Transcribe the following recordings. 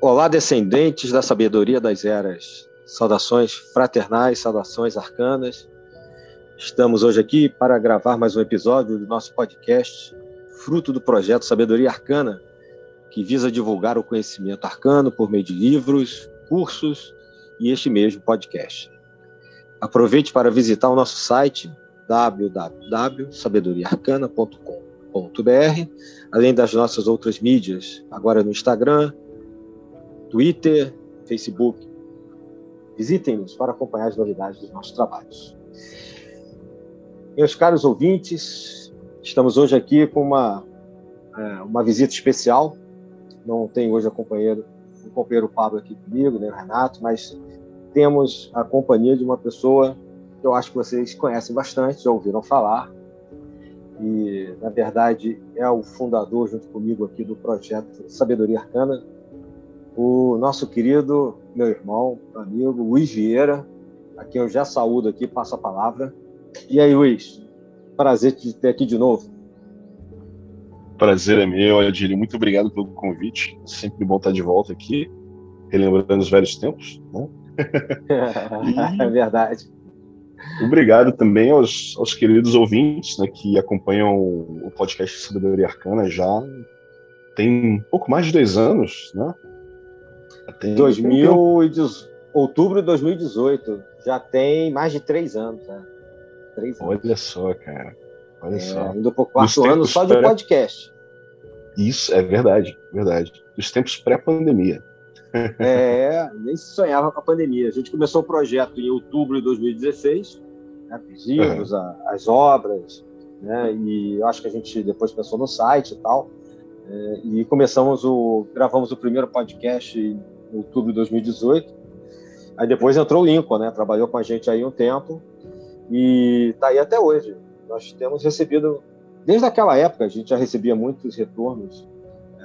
Olá, descendentes da sabedoria das eras. Saudações fraternais, saudações arcanas. Estamos hoje aqui para gravar mais um episódio do nosso podcast, fruto do projeto Sabedoria Arcana, que visa divulgar o conhecimento arcano por meio de livros, cursos e este mesmo podcast. Aproveite para visitar o nosso site www.sabedoriaarcana.com.br, além das nossas outras mídias, agora no Instagram, Twitter, Facebook. Visitem-nos para acompanhar as novidades dos nossos trabalhos. Meus caros ouvintes, estamos hoje aqui com uma, é, uma visita especial. Não tem hoje a companheiro, o companheiro Pablo aqui comigo, né, o Renato, mas temos a companhia de uma pessoa que eu acho que vocês conhecem bastante, já ouviram falar. E, na verdade, é o fundador, junto comigo aqui, do projeto Sabedoria Arcana, o nosso querido, meu irmão, amigo, Luiz Vieira, a quem eu já saúdo aqui, passo a palavra. E aí, Luiz? Prazer te ter aqui de novo. Prazer é meu, Adílio. Muito obrigado pelo convite. Sempre bom estar de volta aqui, relembrando os velhos tempos. Né? e... É verdade. Obrigado também aos, aos queridos ouvintes né, que acompanham o podcast Sabedoria Arcana já tem um pouco mais de dois anos, né? Tem 2018, outubro de 2018. Já tem mais de três anos, né? Três anos. Olha só, cara. Olha é, só. Indo por quatro anos só de pré... podcast. Isso, é verdade, verdade. Dos tempos pré-pandemia. É, nem se sonhava com a pandemia. A gente começou o projeto em outubro de 2016, né, uhum. as obras, né, e acho que a gente depois pensou no site e tal. É, e começamos o. gravamos o primeiro podcast em outubro de 2018. Aí depois entrou o Lincoln, né? Trabalhou com a gente aí um tempo e está aí até hoje. Nós temos recebido, desde aquela época, a gente já recebia muitos retornos.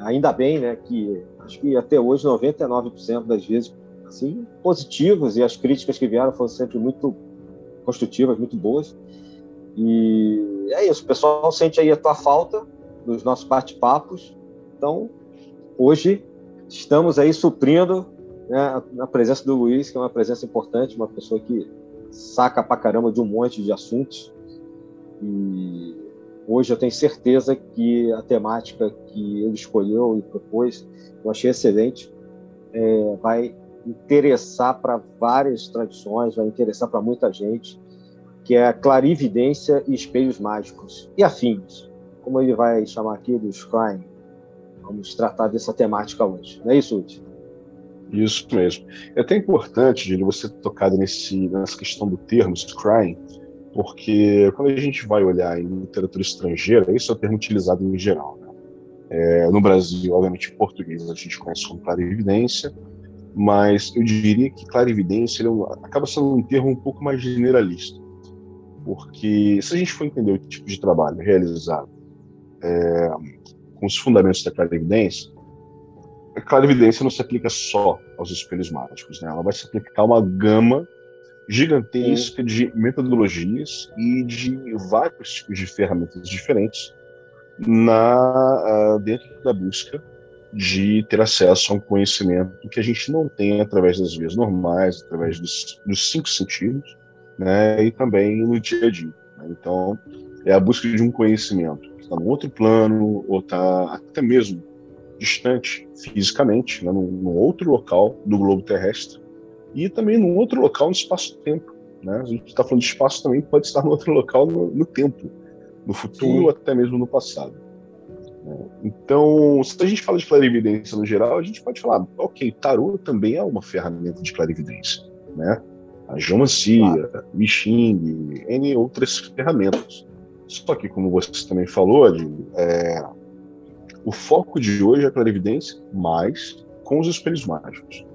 Ainda bem, né? Que acho que até hoje 99% das vezes assim positivos e as críticas que vieram foram sempre muito construtivas, muito boas. E é isso, o pessoal sente aí a tua falta nos nossos bate-papos. Então, hoje estamos aí suprindo né, a presença do Luiz, que é uma presença importante, uma pessoa que saca pra caramba de um monte de assuntos. E hoje eu tenho certeza que a temática que ele escolheu e propôs, eu achei excelente, é, vai interessar para várias tradições, vai interessar para muita gente, que é a clarividência e espelhos mágicos e afins, como ele vai chamar aqui dos crime. Vamos tratar dessa temática hoje. Não é isso, Uti? Isso mesmo. É até importante, Júlio, você tocado nesse, nessa questão do termo scrying, porque quando a gente vai olhar em literatura estrangeira, isso é o termo utilizado em geral. Né? É, no Brasil, obviamente, em português a gente conhece como clarividência, mas eu diria que clarividência ele é acaba sendo um termo um pouco mais generalista, porque se a gente for entender o tipo de trabalho realizado é, com os fundamentos da clarividência, a clarividência não se aplica só aos espelhos mágicos, né? ela vai se aplicar a uma gama gigantesca de metodologias e de vários tipos de ferramentas diferentes na uh, dentro da busca de ter acesso a um conhecimento que a gente não tem através das vias normais, através dos, dos cinco sentidos, né, e também no dia a dia. Né? Então, é a busca de um conhecimento que está no outro plano ou está até mesmo distante fisicamente, né, num, num, outro local do globo terrestre, e também num outro local no espaço-tempo. Né? A gente está falando de espaço também, pode estar no outro local no, no tempo, no futuro ou até mesmo no passado. Né? Então, se a gente fala de clarividência no geral, a gente pode falar, ok, tarô também é uma ferramenta de clarividência, né? A geomancia, claro. Mixing, N outras ferramentas. Só que, como você também falou, é, o foco de hoje é a clarividência, mas com os espelhos mágicos.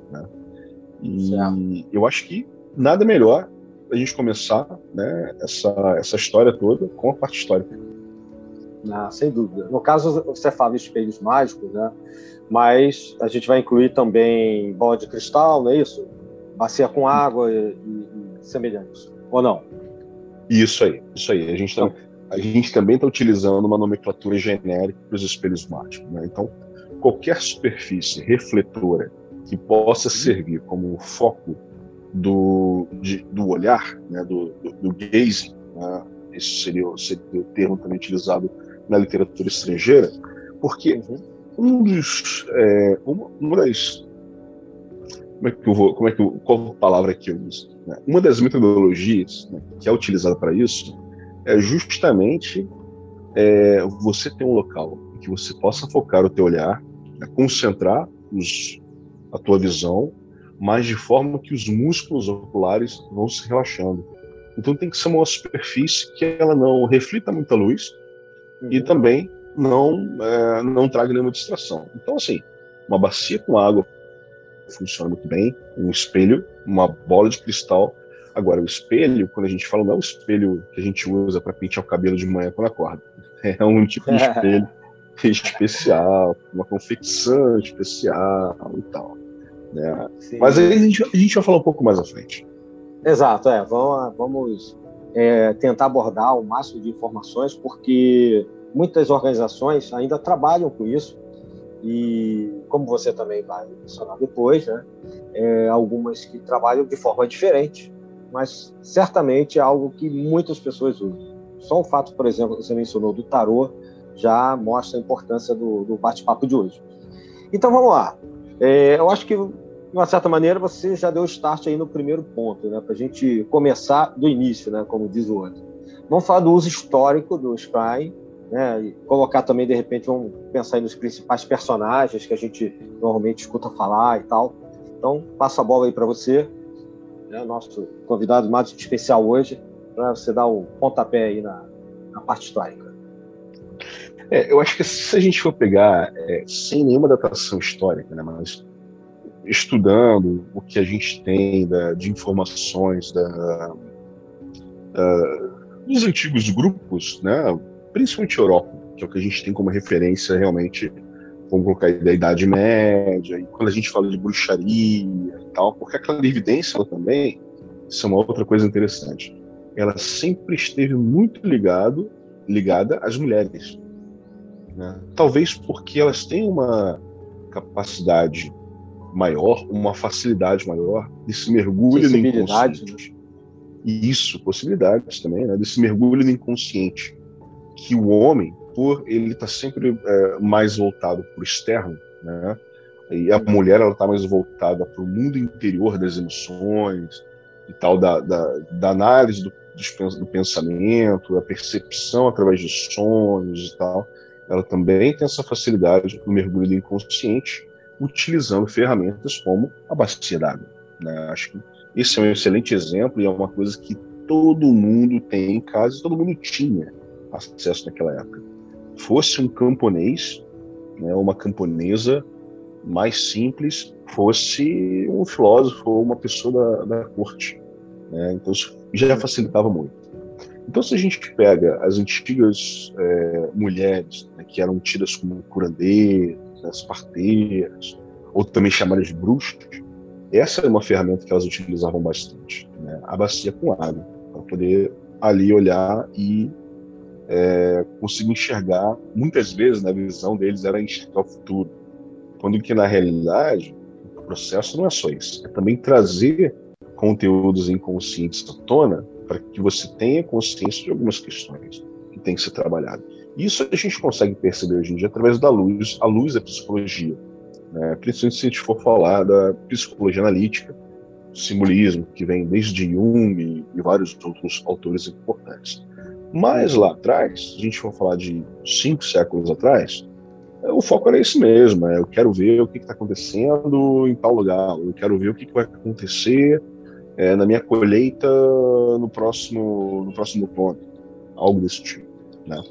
E certo. eu acho que nada melhor a gente começar né, essa, essa história toda com a parte histórica. Ah, sem dúvida. No caso, você fala de espelhos mágicos, né? mas a gente vai incluir também bola de cristal, não é isso? bacia com água e, e, e semelhantes, ou não? Isso aí, isso aí. A gente, tá, a gente também está utilizando uma nomenclatura genérica para os espelhos mágicos. Né? Então, qualquer superfície refletora que possa uhum. servir como foco do, de, do olhar, né? do, do, do gazing, né? esse seria, seria, o termo também utilizado na literatura estrangeira, porque uhum. um dos, é, uma, uma das como é que eu vou, como é que eu, qual palavra que eu uso? Né? Uma das metodologias né, que é utilizada para isso é justamente é, você ter um local em que você possa focar o teu olhar, né, concentrar os, a tua visão, mas de forma que os músculos oculares vão se relaxando. Então tem que ser uma superfície que ela não reflita muita luz uhum. e também não é, não traga nenhuma distração. Então assim, uma bacia com água funciona muito bem, um espelho, uma bola de cristal. Agora, o espelho, quando a gente fala, não é o espelho que a gente usa para pentear o cabelo de manhã quando acorda. É um tipo de espelho especial, uma confecção especial e tal. Né? Mas aí a gente, a gente vai falar um pouco mais à frente. Exato, é. Vamos, vamos é, tentar abordar o máximo de informações, porque muitas organizações ainda trabalham com isso e como você também vai mencionar depois, né, é, algumas que trabalham de forma diferente, mas certamente é algo que muitas pessoas usam. Só o fato, por exemplo, que você mencionou do tarô já mostra a importância do, do bate-papo de hoje. Então vamos lá. É, eu acho que de uma certa maneira você já deu start aí no primeiro ponto, né, para a gente começar do início, né, como diz o outro. Vamos falar do uso histórico do Scry né? E colocar também, de repente, vamos pensar nos principais personagens que a gente normalmente escuta falar e tal. Então, passo a bola aí para você, né? nosso convidado mais especial hoje, para você dar o pontapé aí na, na parte histórica. É, eu acho que se a gente for pegar, é, sem nenhuma datação histórica, né, mas estudando o que a gente tem da, de informações da, da, dos antigos grupos, né, principalmente Europa, que é o que a gente tem como referência realmente, vamos colocar da Idade Média, e quando a gente fala de bruxaria e tal, porque a clarividência ela também, isso é uma outra coisa interessante, ela sempre esteve muito ligado, ligada às mulheres. Né? Talvez porque elas têm uma capacidade maior, uma facilidade maior desse mergulho no inconsciente. E isso, possibilidades também, né? desse mergulho no inconsciente que o homem, por ele estar tá sempre é, mais voltado para o externo, né? E a mulher ela está mais voltada para o mundo interior das emoções e tal, da, da, da análise do, do pensamento, a percepção através de sonhos e tal. Ela também tem essa facilidade no mergulho do inconsciente, utilizando ferramentas como a bacia d'água. Né? Acho que esse é um excelente exemplo e é uma coisa que todo mundo tem em casa, todo mundo tinha acesso naquela época. Fosse um camponês, né, uma camponesa mais simples, fosse um filósofo ou uma pessoa da, da corte. Né? Então isso já facilitava muito. Então, se a gente pega as antigas é, mulheres né, que eram tidas como curandeiras, as parteiras, ou também chamadas de bruxas, essa é uma ferramenta que elas utilizavam bastante, né? a bacia com água, para poder ali olhar e é, consigo enxergar, muitas vezes na visão deles era enxergar o futuro, quando que na realidade o processo não é só isso, é também trazer conteúdos inconscientes à tona para que você tenha consciência de algumas questões que tem que ser trabalhado. Isso a gente consegue perceber hoje em dia através da luz. A luz é psicologia, né? principalmente se a gente for falar da psicologia analítica, simbolismo, que vem desde Jung e, vários outros autores importantes. Mas lá atrás, a gente for falar de cinco séculos atrás, é, o foco era esse mesmo. É, eu quero ver o que está acontecendo em tal lugar. Eu quero ver o que, que vai acontecer é, na minha colheita no próximo, no próximo ponto. Algo desse tipo. Né?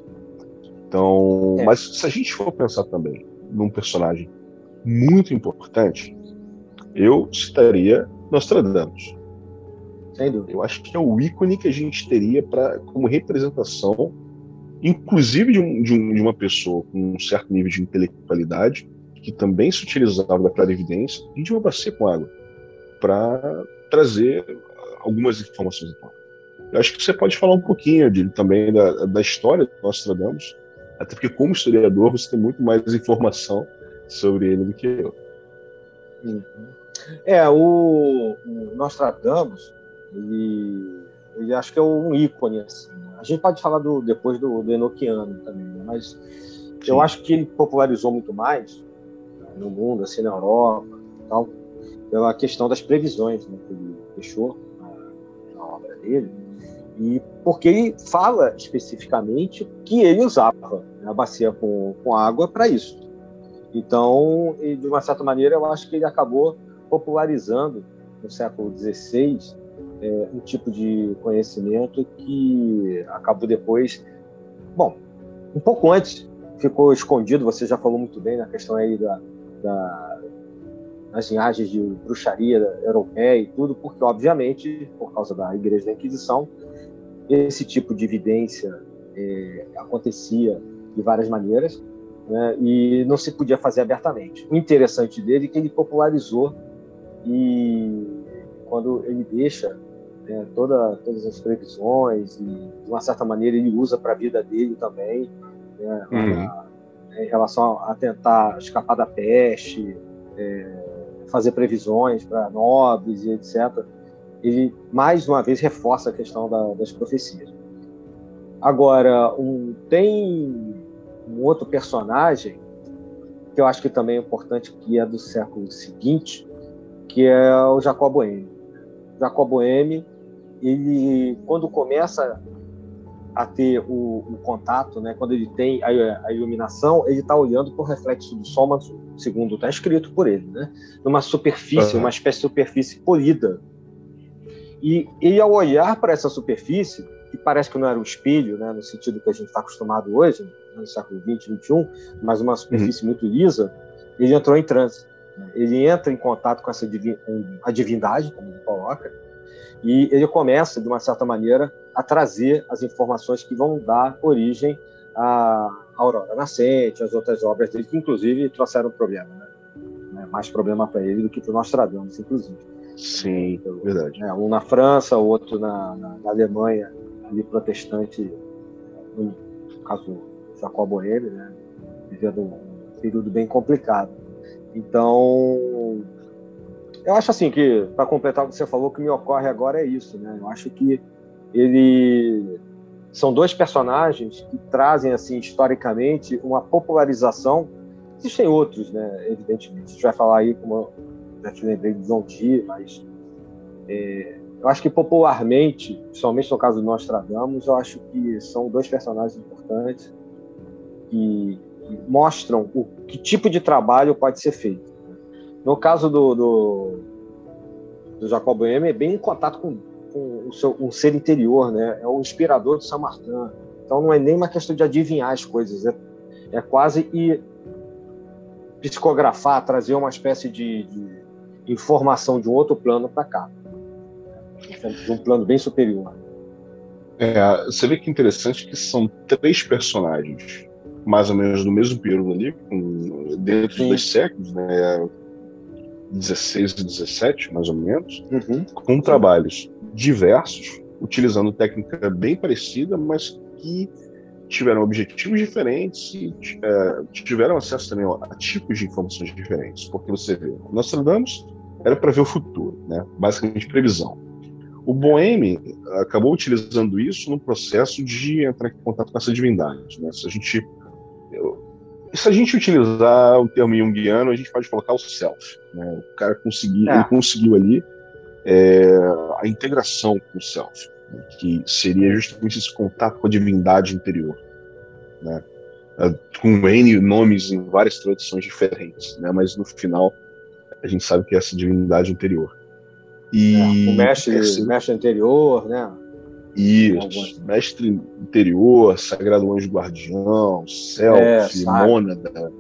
Então, é. mas se a gente for pensar também num personagem muito importante, eu citaria Nostradamus. Sem dúvida. Eu acho que é o ícone que a gente teria para como representação, inclusive de, um, de, um, de, uma pessoa com um certo nível de intelectualidade, que também se utilizava da clarividência, e de uma bacia com água. Para trazer algumas informações. Eu acho que você pode falar um pouquinho de, também da, da história do Nostradamus, até porque, como historiador, você tem muito mais informação sobre ele do que eu. Uhum. É, o, o Nostradamus, ele, ele acho que é um ícone. Assim. A gente pode falar do, depois do, do Enochiano também, né? mas Sim. eu acho que ele popularizou muito mais no mundo, assim, na Europa, tal, pela questão das previsões né, que ele deixou na, na obra dele e porque ele fala especificamente que ele usava né, a bacia com, com água para isso. Então, de uma certa maneira, eu acho que ele acabou popularizando no século XVI é, um tipo de conhecimento que acabou depois, bom, um pouco antes ficou escondido. Você já falou muito bem na questão aí da, da das linhagens de bruxaria europeia e tudo, porque obviamente, por causa da Igreja da Inquisição, esse tipo de evidência é, acontecia de várias maneiras né, e não se podia fazer abertamente. O interessante dele é que ele popularizou e quando ele deixa né, toda, todas as previsões e de uma certa maneira ele usa para a vida dele também né, uhum. em relação a, a, tentar escapar da peste, é, fazer previsões para nobres e etc ele mais uma vez reforça a questão da, das profecias. Agora, um, tem um outro personagem que eu acho que também é importante, que é do século seguinte, que é o Jacob Boehme. Jacob Boehme, ele, quando começa a ter o, o, contato, né, quando ele tem a, a iluminação, ele está olhando para o reflexo do sol, mas, segundo está escrito por ele, né, numa superfície, uhum. uma espécie de superfície polida, e, e ao olhar para essa superfície, que parece que não era um espelho, né, no sentido que a gente está acostumado hoje, né, no século XX, XXI, mas uma superfície uhum. muito lisa, ele entrou em transe. Né? Ele entra em contato com essa divindade, como ele coloca, e ele começa, de uma certa maneira, a trazer as informações que vão dar origem à Aurora Nascente, às outras obras dele, que inclusive trouxeram problema, né? mais problema para ele do que para o Nostradamus, inclusive. Sim, então, verdade. É, um na França, o outro na, na, na, Alemanha, ali protestante, no caso Jacob Boehme, né, vivendo um período bem complicado. Então, eu acho assim que, para completar o que você falou, o que me ocorre agora é isso, né? Eu acho que ele são dois personagens que trazem assim historicamente uma popularização. Existem outros, né? Evidentemente, a gente vai falar aí como já te lembrei de Zonti, mas é, eu acho que popularmente, principalmente no caso do Nostradamus, eu acho que são dois personagens importantes que mostram o que tipo de trabalho pode ser feito. No caso do, do, do Jacob Boehme, é bem em contato com, com o seu, um ser interior, né? É o inspirador de Saint Martin. Então não é nem uma questão de adivinhar as coisas, é, é quase ir psicografar, trazer uma espécie de, de informação de um outro plano para cá. De um plano bem superior. É, você vê que interessante que são três personagens, mais ou menos do mesmo período ali, com, dentro Sim. dos séculos, né? 16 e 17, mais ou menos, uhum. com trabalhos diversos, utilizando técnica bem parecida, mas que tiveram objetivos diferentes e é, tiveram acesso também a tipos de informações diferentes. Porque você vê, nós tratamos era para ver o futuro, né? basicamente previsão. O Boheme acabou utilizando isso no processo de entrar em contato com essa divindade. Né? Se a gente se a gente utilizar o termo junguiano, a gente pode colocar o self. Né? O cara conseguiu, é. ele conseguiu ali é, a integração com o self, né? que seria justamente esse contato com a divindade interior, né? com N nomes em várias tradições diferentes, né? mas no final a gente sabe que é essa divindade interior. E é, o mestre, mestre interior, né? Isso, mestre interior, sagrado anjo guardião, self, é, mônada,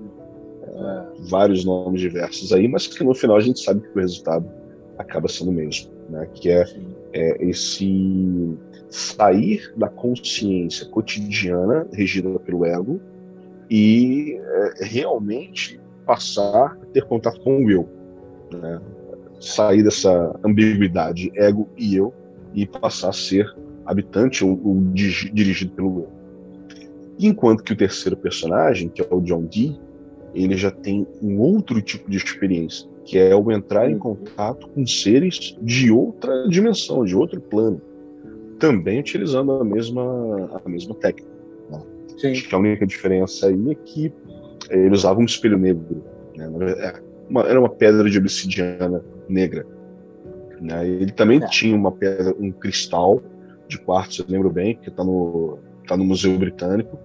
é, vários nomes diversos aí, mas que no final a gente sabe que o resultado acaba sendo o mesmo, né? Que é, é esse sair da consciência cotidiana regida pelo ego e é, realmente passar a ter contato com o eu, né? sair dessa ambiguidade ego e eu e passar a ser habitante ou, ou dirigido pelo eu. Enquanto que o terceiro personagem, que é o John Dee, ele já tem um outro tipo de experiência, que é o entrar em contato com seres de outra dimensão, de outro plano, também utilizando a mesma, a mesma técnica. Né? Acho que a única diferença aí é que ele usava um espelho negro. Né? É, uma, era uma pedra de obsidiana negra. Né? Ele também é. tinha uma pedra, um cristal de quartzo, eu lembro bem, que está no, tá no Museu Britânico,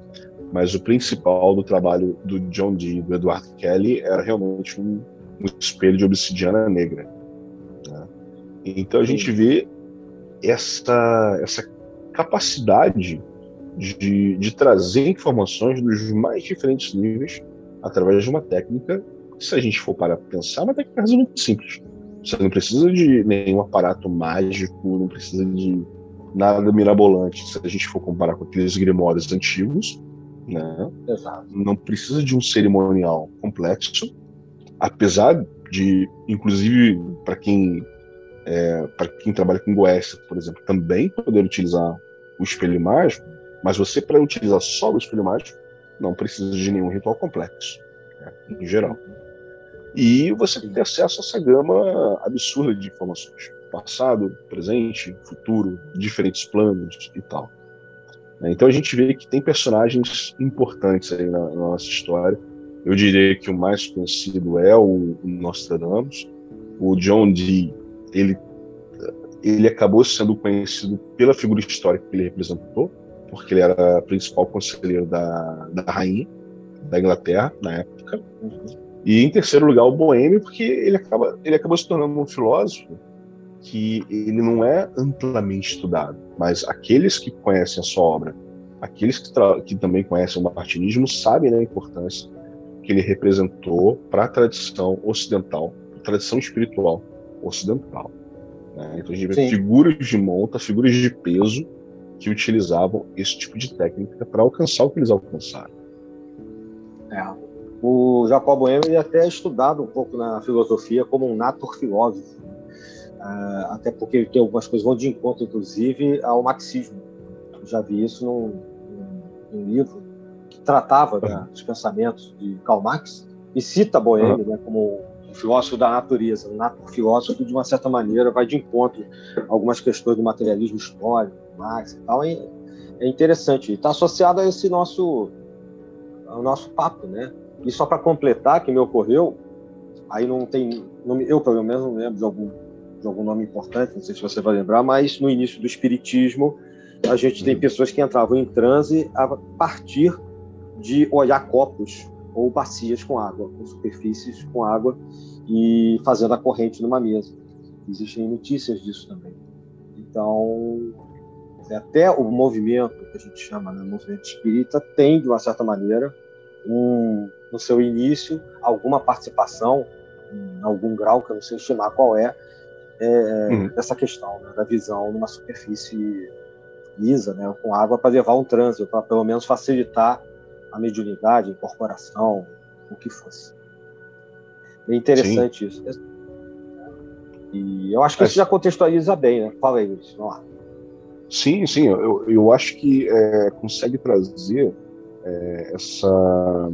mas o principal do trabalho do John Dee, do Edward Kelly, era realmente um, um espelho de obsidiana negra. Né? Então a gente vê essa, essa capacidade de, de trazer informações dos mais diferentes níveis através de uma técnica se a gente for para pensar, é uma técnica muito simples. Você não precisa de nenhum aparato mágico, não precisa de nada mirabolante. Se a gente for comparar com aqueles grimórios antigos, né? Exato. não precisa de um cerimonial complexo, apesar de, inclusive, para quem é, para quem trabalha com Goécia, por exemplo, também poder utilizar o espelho mágico, mas você para utilizar só o espelho mágico não precisa de nenhum ritual complexo, né? em geral. E você tem acesso a essa gama absurda de informações. Passado, presente, futuro, diferentes planos e tal. Então a gente vê que tem personagens importantes aí na, na nossa história. Eu diria que o mais conhecido é o, o Nostradamus. O John Dee, ele, ele acabou sendo conhecido pela figura histórica que ele representou, porque ele era principal conselheiro da, da rainha da Inglaterra na época. Uhum. E em terceiro lugar, o Boêmio, porque ele, acaba, ele acabou se tornando um filósofo que ele não é amplamente estudado, mas aqueles que conhecem a sua obra, aqueles que, que também conhecem o martinismo, sabem da importância que ele representou para a tradição ocidental, a tradição espiritual ocidental. Né? Então a gente vê Sim. figuras de monta, figuras de peso que utilizavam esse tipo de técnica para alcançar o que eles alcançaram. É. O Jacob Boehme até é estudado um pouco na filosofia como um natur-filósofo, uh, até porque tem algumas coisas vão de encontro, inclusive, ao marxismo. Eu já vi isso num, num livro que tratava né, dos pensamentos de Karl Marx e cita Boehme uhum. né, como um filósofo da natureza, um natur-filósofo que, de uma certa maneira, vai de encontro a algumas questões do materialismo histórico, Marx e tal. É, é interessante. E está associado a esse nosso, ao nosso papo, né? E só para completar, que me ocorreu, aí não tem, eu pelo menos não lembro de algum, de algum nome importante, não sei se você vai lembrar, mas no início do Espiritismo, a gente tem pessoas que entravam em transe a partir de olhar copos ou bacias com água, com superfícies com água e fazendo a corrente numa mesa. Existem notícias disso também. Então, até o movimento que a gente chama de né, movimento espírita tem, de uma certa maneira, um, no seu início, alguma participação, em algum grau, que eu não sei estimar qual é, é uhum. dessa questão, né, da visão numa superfície lisa, né, com água, para levar um trânsito, para pelo menos facilitar a mediunidade, a incorporação, o que fosse. É interessante Sim. isso. E eu acho que isso já contextualiza bem, né? Fala aí, Luiz. Vamos lá. Sim, sim, eu, eu acho que é, consegue trazer é, essa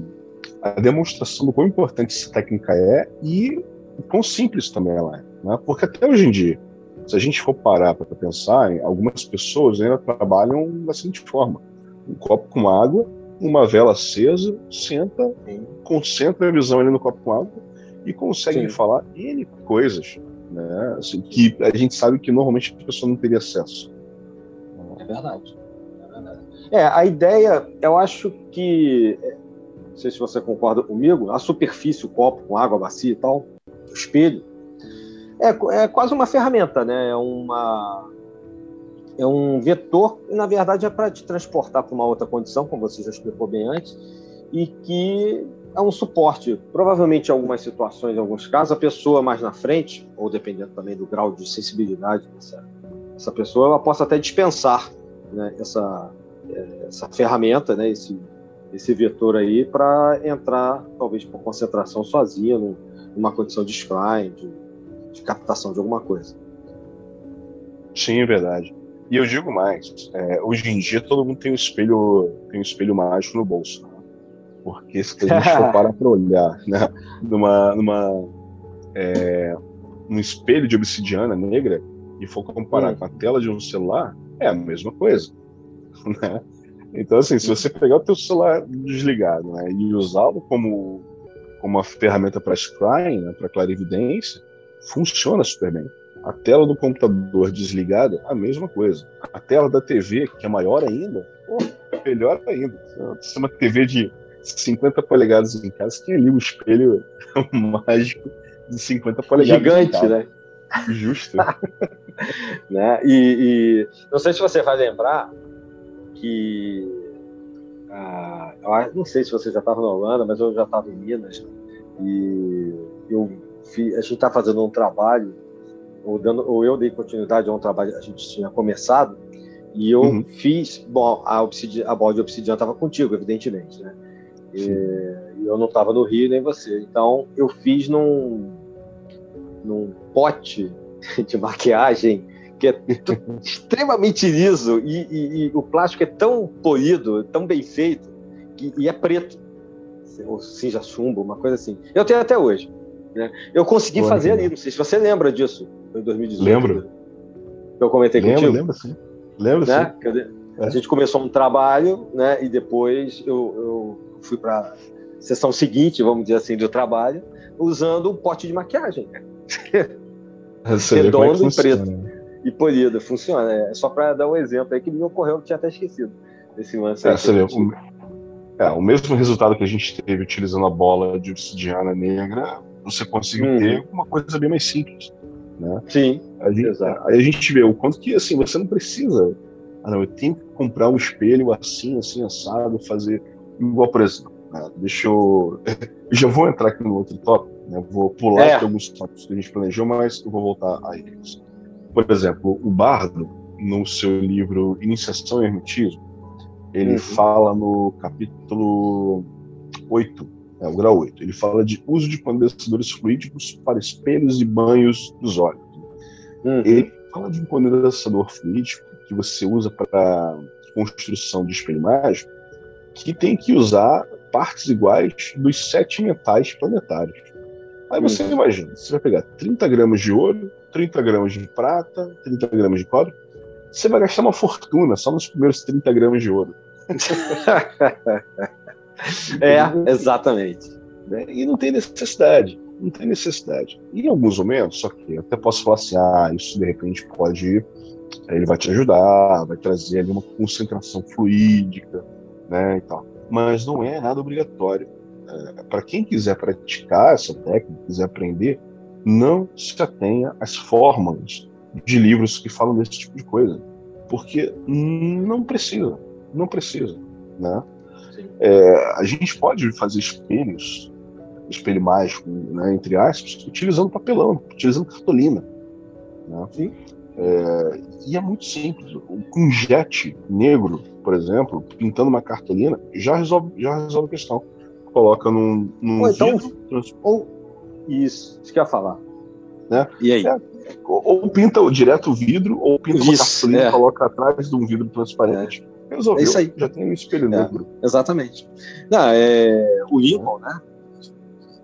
a demonstração do quão importante essa técnica é e quão simples também ela é. Né? Porque até hoje em dia, se a gente for parar para pensar, algumas pessoas ainda trabalham da seguinte forma: um copo com água, uma vela acesa, senta, concentra a visão ali no copo com água e consegue Sim. falar N coisas né? Assim, que a gente sabe que normalmente a pessoa não teria acesso. É verdade. É, a ideia, eu acho que, não sei se você concorda comigo, a superfície, o copo com água, bacia e tal, o espelho, é, é quase uma ferramenta, né? É uma é um vetor na verdade, é para te transportar para uma outra condição, como você já explicou bem antes, e que é um suporte. Provavelmente, em algumas situações, em alguns casos, a pessoa mais na frente, ou dependendo também do grau de sensibilidade dessa, dessa pessoa, ela possa até dispensar né, essa, essa ferramenta, né, esse, esse vetor aí, para entrar, talvez por concentração sozinha, numa condição de scrying, de, de captação de alguma coisa. Sim, é verdade. E eu digo mais, é, hoje em dia todo mundo tem um espelho, tem um espelho mágico no bolso. Né? Porque se a gente for parar para olhar né, numa, numa, é, um espelho de obsidiana negra e for comparar hum. com a tela de um celular, é a mesma coisa. Né? Então, assim, se você pegar o teu celular desligado né, e usá-lo como, como uma ferramenta para scrying, né, para clarividência, funciona super bem. A tela do computador desligada, a mesma coisa. A tela da TV, que é maior ainda, pô, melhor ainda. Se uma TV de 50 polegadas em casa, tem ali um espelho mágico de 50 polegadas. Gigante, né? Justo. né? E, e, não sei se você vai lembrar que. Ah, eu não sei se você já estava na Holanda, mas eu já estava em Minas. E eu a gente está fazendo um trabalho, ou, dando, ou eu dei continuidade a um trabalho que a gente tinha começado, e eu uhum. fiz. Bom, a, a bola de obsidiana estava contigo, evidentemente, né? E, e eu não estava no Rio nem você. Então eu fiz num, num pote de maquiagem que é extremamente liso e, e, e, o plástico é tão polido, tão bem feito que, e é preto, ou cinza chumbo, uma coisa assim. Eu tenho até hoje. Né? Eu consegui fazer ali, não sei se você lembra disso, em 2018. Lembro. Que eu comentei lembro, contigo. Lembro, sim. Lembro, né? sim. A gente começou um trabalho, né? E depois eu, eu fui para sessão seguinte, vamos dizer assim, do trabalho, usando um pote de maquiagem. É Redondo e preto. E polido, funciona. É só para dar um exemplo aí que me ocorreu, eu tinha até esquecido desse lance. É, você vê, o, é, o mesmo resultado que a gente teve utilizando a bola de obsidiana negra você conseguir uhum. ter uma coisa bem mais simples. Né? Sim, a gente, exato. Aí a gente vê o quanto que assim, você não precisa. Ah, não, eu tenho que comprar um espelho assim, assim, assado, fazer. Igual, por exemplo, né? deixa eu. eu já vou entrar aqui no outro tópico, né? vou pular é. alguns tópicos que a gente planejou, mas eu vou voltar a eles. Por exemplo, o Bardo, no seu livro Iniciação ao Hermetismo, ele uhum. fala no capítulo 8 é o grau 8. Ele fala de uso de condensadores fluídicos para espelhos e banhos dos olhos. Uhum. Ele fala de um condensador fluídico que você usa para construção de espelho mágico, que tem que usar partes iguais dos sete metais planetários. Aí você uhum. imagina, você vai pegar 30 gramas de ouro, 30 gramas de prata, 30 gramas de cobre, você vai gastar uma fortuna só nos primeiros 30 gramas de ouro. É, exatamente. Né? E não tem necessidade. Não tem necessidade. E em alguns momentos, só que eu até posso falar assim, ah, isso de repente pode. Ele vai te ajudar, vai trazer ali uma concentração fluídica, né? E tal. Mas não é nada obrigatório. É, Para quem quiser praticar essa técnica, quiser aprender, não se atenha às fórmulas de livros que falam desse tipo de coisa. Porque não precisa. Não precisa. Né? É, a gente pode fazer espelhos, espelho mágico, né, entre aspas, utilizando papelão, utilizando cartolina. Né? É, e é muito simples. Um jet negro, por exemplo, pintando uma cartolina, já resolve, já resolve a questão. Coloca num, num ou então, vidro, ou isso, isso que eu ia falar. Né? E aí? É, ou, pinta direto o vidro, ou pinta isso, uma cartolina e é. coloca atrás de um vidro transparente. Resolveu. É isso aí. Já tem um espelho é, negro. Exatamente. Não, é, o Lincoln, né?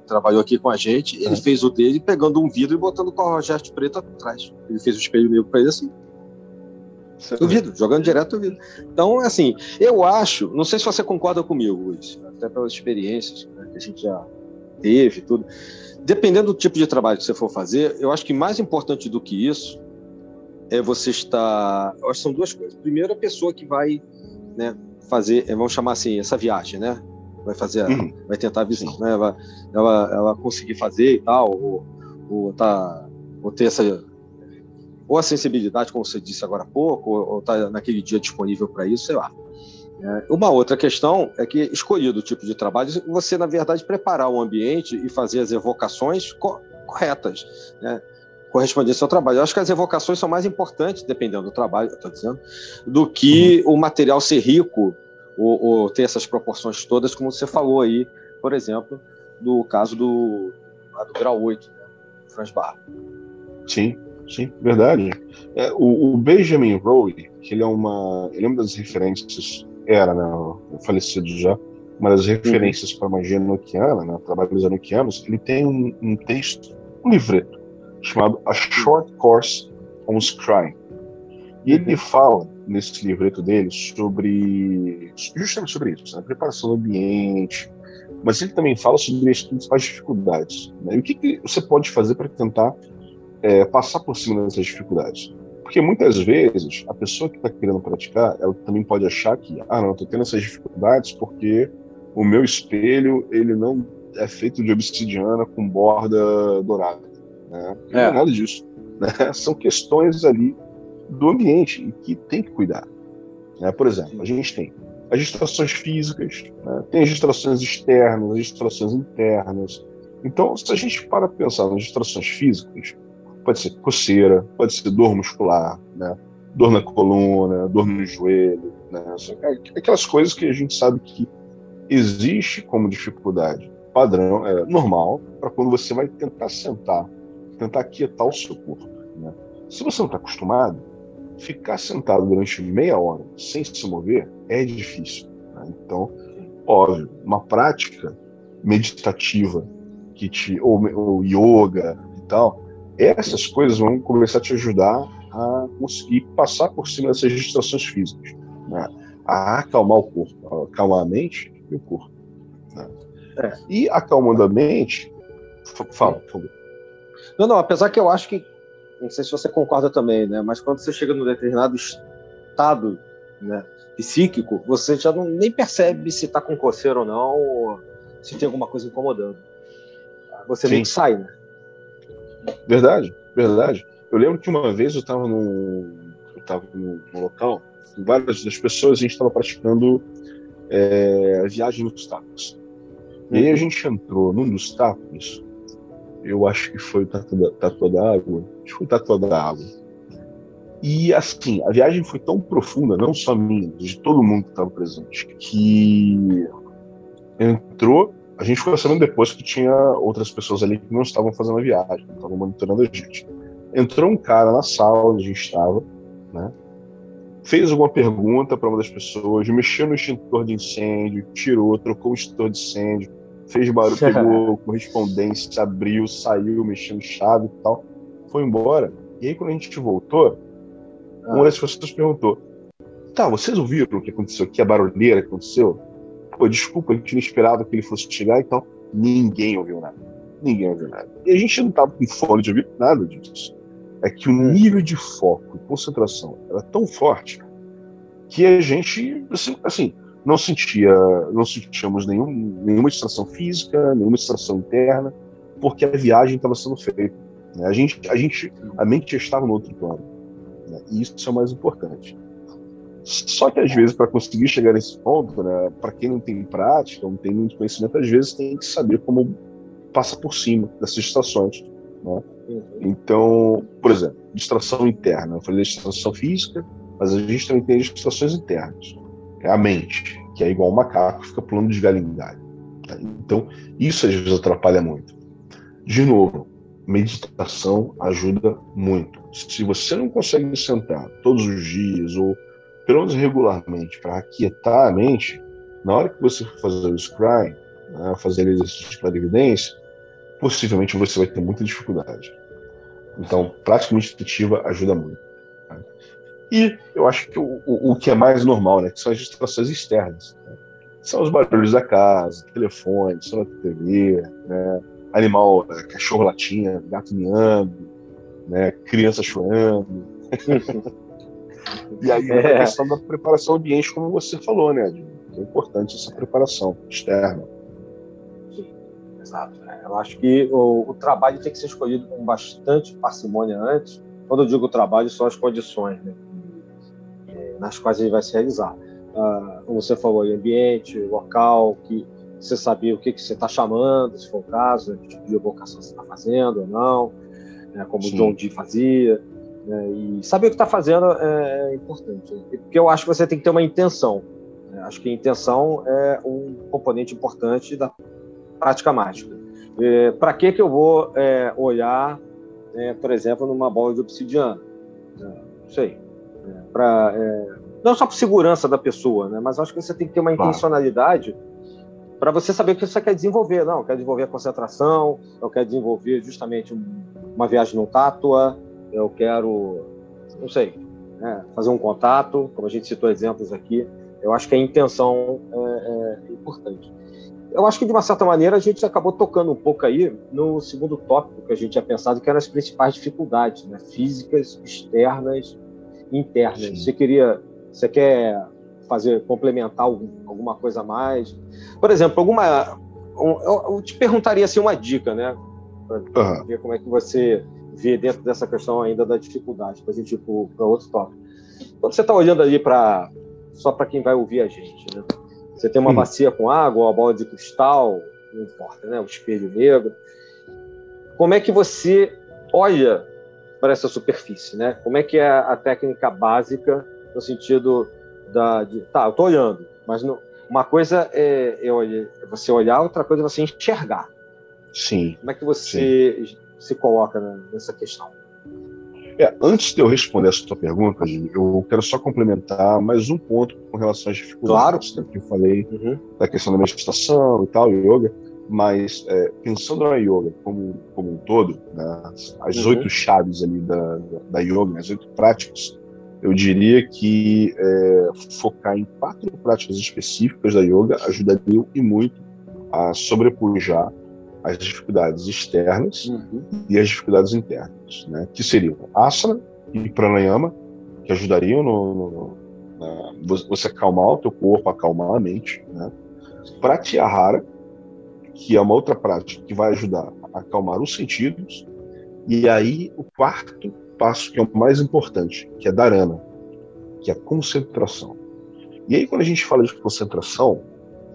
Trabalhou aqui com a gente, ele é. fez o dele pegando um vidro e botando com a geste preto atrás. Ele fez o espelho negro para ele assim. O vidro, jogando direto o vidro. Então, assim, eu acho, não sei se você concorda comigo, Luiz, até pelas experiências né, que a gente já teve tudo. Dependendo do tipo de trabalho que você for fazer, eu acho que mais importante do que isso é você estar. Eu acho que são duas coisas. Primeiro, a pessoa que vai né, fazer, eh, vamos chamar assim, essa viagem, né? Vai fazer, uhum. vai tentar visitar, né? Ela, ela, ela, conseguir fazer e tal, ou, ou, tá, ou ter essa ou a sensibilidade, como você disse agora há pouco, ou, ou tá naquele dia disponível para isso, sei lá. É, uma outra questão é que, escolhido o tipo de trabalho, você, na verdade, preparar o ambiente e fazer as evocações co corretas. Né? correspondência ao trabalho. Eu acho que as evocações são mais importantes, dependendo do trabalho, estou dizendo, do que uhum. o material ser rico ou, ou, ter essas proporções todas, como você falou aí, por exemplo, do caso do, do grau 8, né? Franz Barr. Sim, sim, verdade. É, o, o, Benjamin Rowe, que ele é uma, ele é uma das referências, era, né, falecido já, uma das referências uhum. para magia noquiana, né, trabalhos anoquianos, ele tem um, um, texto, um livreto, chamado A Short Course on Scrying. E ele uhum. fala, nesse livreto dele, sobre justamente sobre isso, né, preparação do ambiente, mas ele também fala sobre as principais dificuldades. Né, e o que, que você pode fazer para tentar é, passar por cima dessas dificuldades? Porque muitas vezes a pessoa que está querendo praticar, ela também pode achar que, ah, não, estou tendo essas dificuldades porque o meu espelho ele não é feito de obsidiana com borda dourada. Né? Não é nada disso. Né? São questões ali do ambiente e que tem que cuidar. Né? Por exemplo, a gente tem as distrações físicas, né? tem as distrações externas, as distrações internas. Então, se a gente para pensar nas distrações físicas, pode ser coceira, pode ser dor muscular, né? dor na coluna, dor no joelho, né? aquelas coisas que a gente sabe que existe como dificuldade padrão, é, normal, para quando você vai tentar sentar, tentar quietar o seu corpo. Né? Se você não está acostumado, ficar sentado durante meia hora sem se mover é difícil. Né? Então, óbvio, uma prática meditativa que te ou, ou yoga e tal, essas coisas vão começar a te ajudar a conseguir passar por cima dessas distrações físicas, né? a acalmar o corpo, a acalmar a mente e o corpo. Né? É. E acalmando a mente, fala, por favor. Não, não, apesar que eu acho que, não sei se você concorda também, né? Mas quando você chega num determinado estado né, psíquico, você já não, nem percebe se está com coceira ou não, ou se tem alguma coisa incomodando. Você nem sai, né? Verdade, verdade. Eu lembro que uma vez eu estava no, eu tava no, local, várias das pessoas a gente estava praticando é, Viagem nos Tacos. E aí a uhum. gente entrou num dos tacos, eu acho que foi o Tatu da Água, acho que foi o Tatu da Água. E assim, a viagem foi tão profunda, não só minha, de todo mundo que estava presente, que entrou, a gente ficou sabendo depois que tinha outras pessoas ali que não estavam fazendo a viagem, estavam monitorando a gente. Entrou um cara na sala onde a gente estava, né? fez alguma pergunta para uma das pessoas, mexeu no extintor de incêndio, tirou, trocou o extintor de incêndio, fez barulho, pegou correspondência, abriu, saiu, mexendo chave e tal, foi embora. E aí, quando a gente voltou, ah. uma das pessoas perguntou: Tá, vocês ouviram o que aconteceu aqui, a barulheira que aconteceu? Desculpa, a gente não esperava que ele fosse chegar e tal. Ninguém ouviu nada. Ninguém ouviu nada. E a gente não tava com fone de ouvir nada disso é que o nível de foco e concentração era tão forte que a gente, assim, assim não sentia, não sentíamos nenhum, nenhuma distração física, nenhuma distração interna, porque a viagem estava sendo feita. Né? A gente, a gente, a mente já estava no outro plano. Né? E isso é o mais importante. Só que às vezes para conseguir chegar nesse ponto, né, para quem não tem prática, não tem muito conhecimento, às vezes tem que saber como passar por cima dessas distrações. Né? Então, por exemplo, distração interna. Eu falei distração física, mas a gente também tem distrações internas. É a mente, que é igual um macaco, fica pulando de galho em galho. Então, isso às vezes atrapalha muito. De novo, meditação ajuda muito. Se você não consegue sentar todos os dias, ou pelo menos regularmente, para aquietar a mente, na hora que você for fazer o scry, né, fazer exercício de clarividência, possivelmente você vai ter muita dificuldade. Então, prática meditativa ajuda muito. Né? E eu acho que o, o, o, que é mais normal, né, que são as distrações externas. Né? São os barulhos da casa, telefone, som da TV, né? animal, é, cachorro latindo, gato miando, né? criança chorando. e aí é. a questão da preparação ambiente, como você falou, né? É importante essa preparação externa. Exato. Né? Eu acho que o, o, trabalho tem que ser escolhido com bastante parcimônia antes. Quando eu digo trabalho, são as condições né, nas quais ele vai se realizar. Ah, como você falou, ambiente, local, que você sabia o que, que você está chamando, se for o caso, né, que tipo de evocação você está fazendo ou não, né, como Sim. o John Dee fazia. Né, e saber o que está fazendo é, é importante. Porque eu acho que você tem que ter uma intenção. Né, acho que a intenção é um componente importante da prática mágica. É, Para que que eu vou é, olhar é, por exemplo, numa bola de obsidiana. Né? Não sei. Pra, é, não só por segurança da pessoa, né? mas acho que você tem que ter uma intencionalidade para você saber o que você quer desenvolver. Não, eu quero desenvolver a concentração, eu quero desenvolver justamente uma viagem no tátua, eu quero, não sei, né, fazer um contato, como a gente citou exemplos aqui. Eu acho que a intenção é, é importante. Eu acho que, de uma certa maneira, a gente acabou tocando um pouco aí no segundo tópico que a gente tinha pensado, que eram as principais dificuldades, né? físicas, externas, internas. Sim. Você queria, você quer fazer complementar alguma coisa a mais? Por exemplo, alguma, eu te perguntaria assim uma dica, né? Para uhum. ver como é que você vê dentro dessa questão ainda da dificuldade, para a gente ir para outro tópico. Quando você está olhando ali para só para quem vai ouvir a gente, né? Você tem uma hum. bacia com água, uma bola de cristal, não importa, né? O espelho negro. Como é que você olha para essa superfície, né? Como é que é a técnica básica no sentido da, de, tá, eu estou olhando, mas não, uma coisa é, é, você olhar, outra coisa é você enxergar. Sim. Como é que você sim. Se coloca nessa questão? É, antes de eu responder essa sua pergunta, eu quero só complementar mais um ponto com relação às dificuldades. Claro. Né, que eu falei uhum. da questão da meditação e tal, yoga, mas é, pensando na yoga como, como um todo, né, as uhum. oito chaves ali da, da yoga, né, as oito práticas, eu diria que é, focar em quatro práticas específicas da yoga ajudaria e muito a sobrepujar as dificuldades externas uhum. e as dificuldades internas, né? que seriam asana e pranayama, que ajudariam no, no na, você acalmar o teu corpo, acalmar a mente. Né? Pratyahara, que é uma outra prática que vai ajudar a acalmar os sentidos. E aí, o quarto passo, que é o mais importante, que é dharana, que é a concentração. E aí, quando a gente fala de concentração,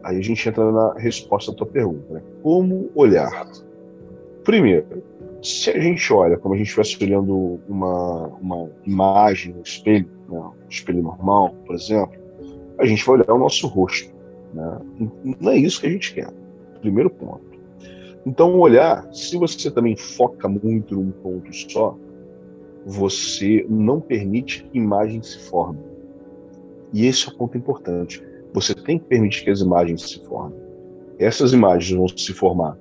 Aí a gente entra na resposta à tua pergunta. Né? Como olhar? Primeiro, se a gente olha como a gente estivesse olhando uma, uma imagem no espelho, né? um espelho normal, por exemplo, a gente vai olhar o nosso rosto. Né? Não é isso que a gente quer. Primeiro ponto. Então, olhar, se você também foca muito num ponto só, você não permite que imagens se formem. E esse é o ponto importante você tem que permitir que as imagens se formem. Essas imagens vão se formar,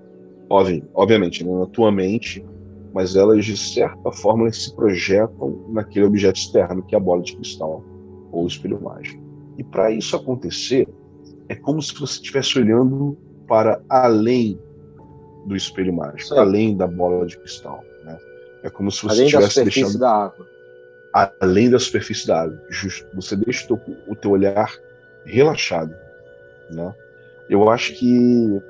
obviamente, na tua mente, mas elas, de certa forma, se projetam naquele objeto externo, que é a bola de cristal ou o espelho mágico. E para isso acontecer, é como se você estivesse olhando para além do espelho mágico, além da bola de cristal. Né? É como se você estivesse deixando. Da água. Além da superfície da água. Justo. Você deixa o teu, o teu olhar relaxado. Né? Eu acho que.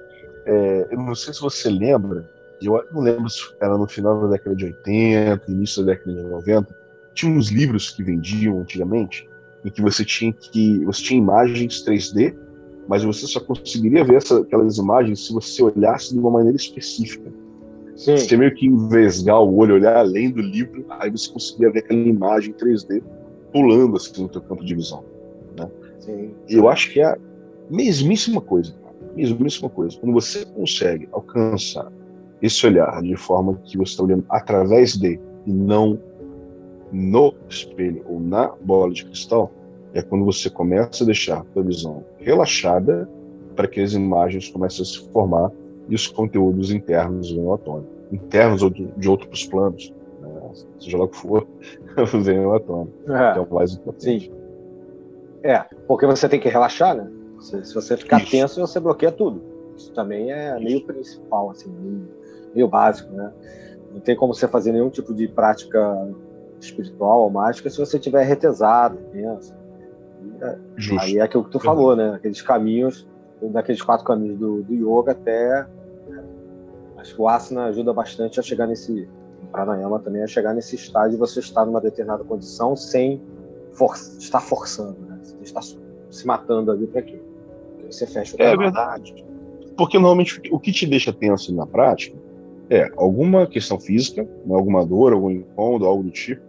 É, eu não sei se você lembra, eu não lembro se era no final da década de 80, início da década de 90, tinha uns livros que vendiam antigamente, em que você tinha que. Você tinha imagens 3D, mas você só conseguiria ver essa, aquelas imagens se você olhasse de uma maneira específica. Sim. Você meio que envesgar o olho, olhar além do livro, aí você conseguia ver aquela imagem 3D pulando assim no teu campo de visão. Sim. Eu acho que é a mesmíssima coisa. Mesmíssima coisa. Quando você consegue alcançar esse olhar de forma que você está olhando através de e não no espelho ou na bola de cristal, é quando você começa a deixar a sua visão relaxada para que as imagens comecem a se formar e os conteúdos internos venham à tona. Internos ou de outros planos, né? seja lá o que for, venham à tona. É, que é o mais importante. Sim. É, porque você tem que relaxar, né? Se, se você ficar Isso. tenso, você bloqueia tudo. Isso também é Isso. meio principal, assim, meio, meio, básico, né? Não tem como você fazer nenhum tipo de prática espiritual ou mágica se você estiver retesado, tenso. É, aí é aquilo que tu falou, né? Aqueles caminhos, daqueles quatro caminhos do, do yoga até. Acho que o asana ajuda bastante a chegar nesse. O pranayama também a chegar nesse estágio de você estar numa determinada condição sem for, estar forçando, né? está se matando ali para quê? Você fecha o É verdade. Porque normalmente o que te deixa tenso na prática é alguma questão física, né, alguma dor, algum incômodo, algo do tipo,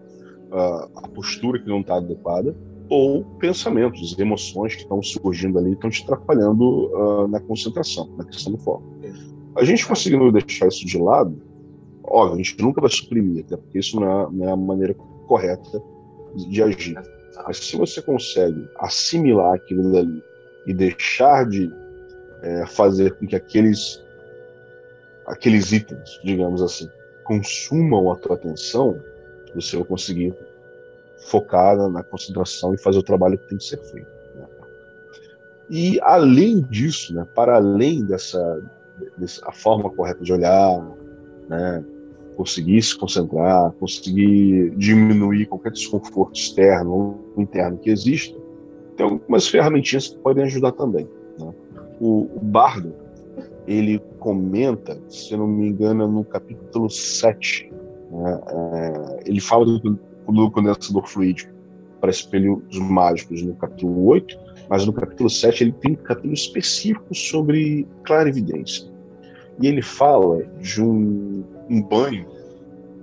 uh, a postura que não está adequada, ou pensamentos, emoções que estão surgindo ali, estão te atrapalhando uh, na concentração, na questão do foco. A gente conseguindo deixar isso de lado, óbvio, a gente nunca vai suprimir, até porque isso não é, não é a maneira correta de agir. Mas se você consegue assimilar aquilo dali e deixar de é, fazer com que aqueles aqueles itens, digamos assim, consumam a tua atenção, você vai conseguir focar na concentração e fazer o trabalho que tem que ser feito. Né? E além disso, né, para além dessa, dessa forma correta de olhar, né, conseguir se concentrar, conseguir diminuir qualquer desconforto externo ou interno que exista, tem algumas ferramentinhas que podem ajudar também. Né? O, o, Bardo, ele comenta, se não me engano, no capítulo 7, né? é, ele fala do, do condensador fluídico para espelhos mágicos no capítulo 8, mas no capítulo 7 ele tem um capítulo específico sobre clarividência. E ele fala de um, um banho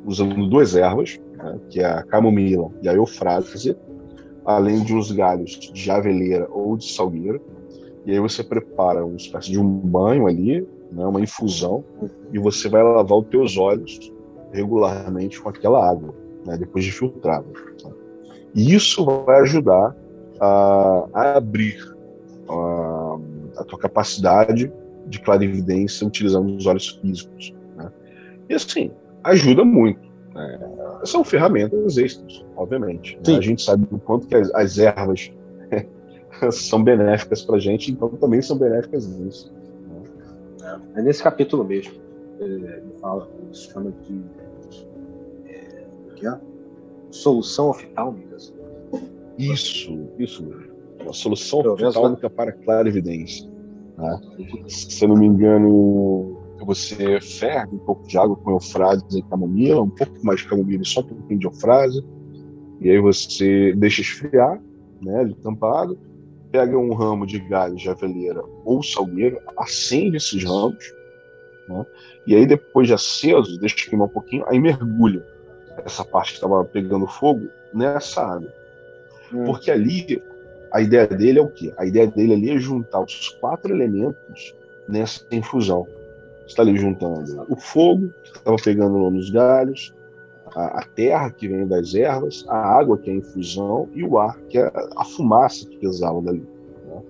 usando duas ervas, né, que é a camomila e a eufrásia, além de uns galhos de aveleira ou de salgueiro. E aí você prepara uma espécie de um banho ali, né, uma infusão, e você vai lavar os teus olhos regularmente com aquela água, né, depois de filtrada. Tá? E isso vai ajudar a, a abrir a, a tua capacidade de clarividência utilizando os olhos físicos. Né? E assim, ajuda muito. Né? São ferramentas extras, obviamente. Né? A gente sabe o quanto que as, as ervas são benéficas para a gente, então também são benéficas nisso. Né? É nesse capítulo mesmo. Ele fala, ele chama de. É, que é? Solução oftálmica. Isso, isso mesmo. Uma solução oftálmica para clarividência. Né? Se eu não me engano, você ferve um pouco de água com eufrase e camomila, um pouco mais de camomila e só um pouquinho de eufrase, e aí você deixa esfriar, né, ele tampado, pega um ramo de galho de aveleira ou salgueiro, acende esses ramos, né, e aí depois de aceso, deixa queimar um pouquinho, aí mergulha essa parte que estava pegando fogo nessa água. Hum. Porque ali a ideia dele é o quê? A ideia dele ali é juntar os quatro elementos nessa infusão. Você está ali juntando o fogo, que estava pegando nos galhos, a, a, terra, que vem das ervas, a água, que é a infusão, e o ar, que é a fumaça que exala dali. Né?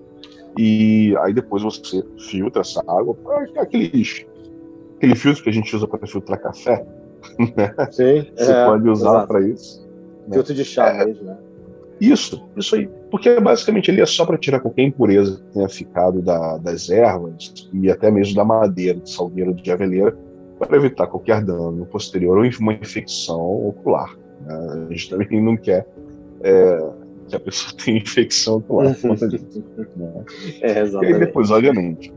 E aí depois você filtra essa água, aqueles, aquele filtro que a gente usa para filtrar café. Né? Sim, você é, pode usar para isso. Né? Filtro de chá é, mesmo, né? Isso, isso aí. Porque basicamente ele é só para tirar qualquer impureza que tenha ficado da, das ervas e até mesmo da madeira, de salgueiro, de aveleira, para evitar qualquer dano posterior ou uma infecção ocular. Né? A gente também não quer é, que a pessoa tenha infecção ocular. né? é, exatamente. E depois, obviamente.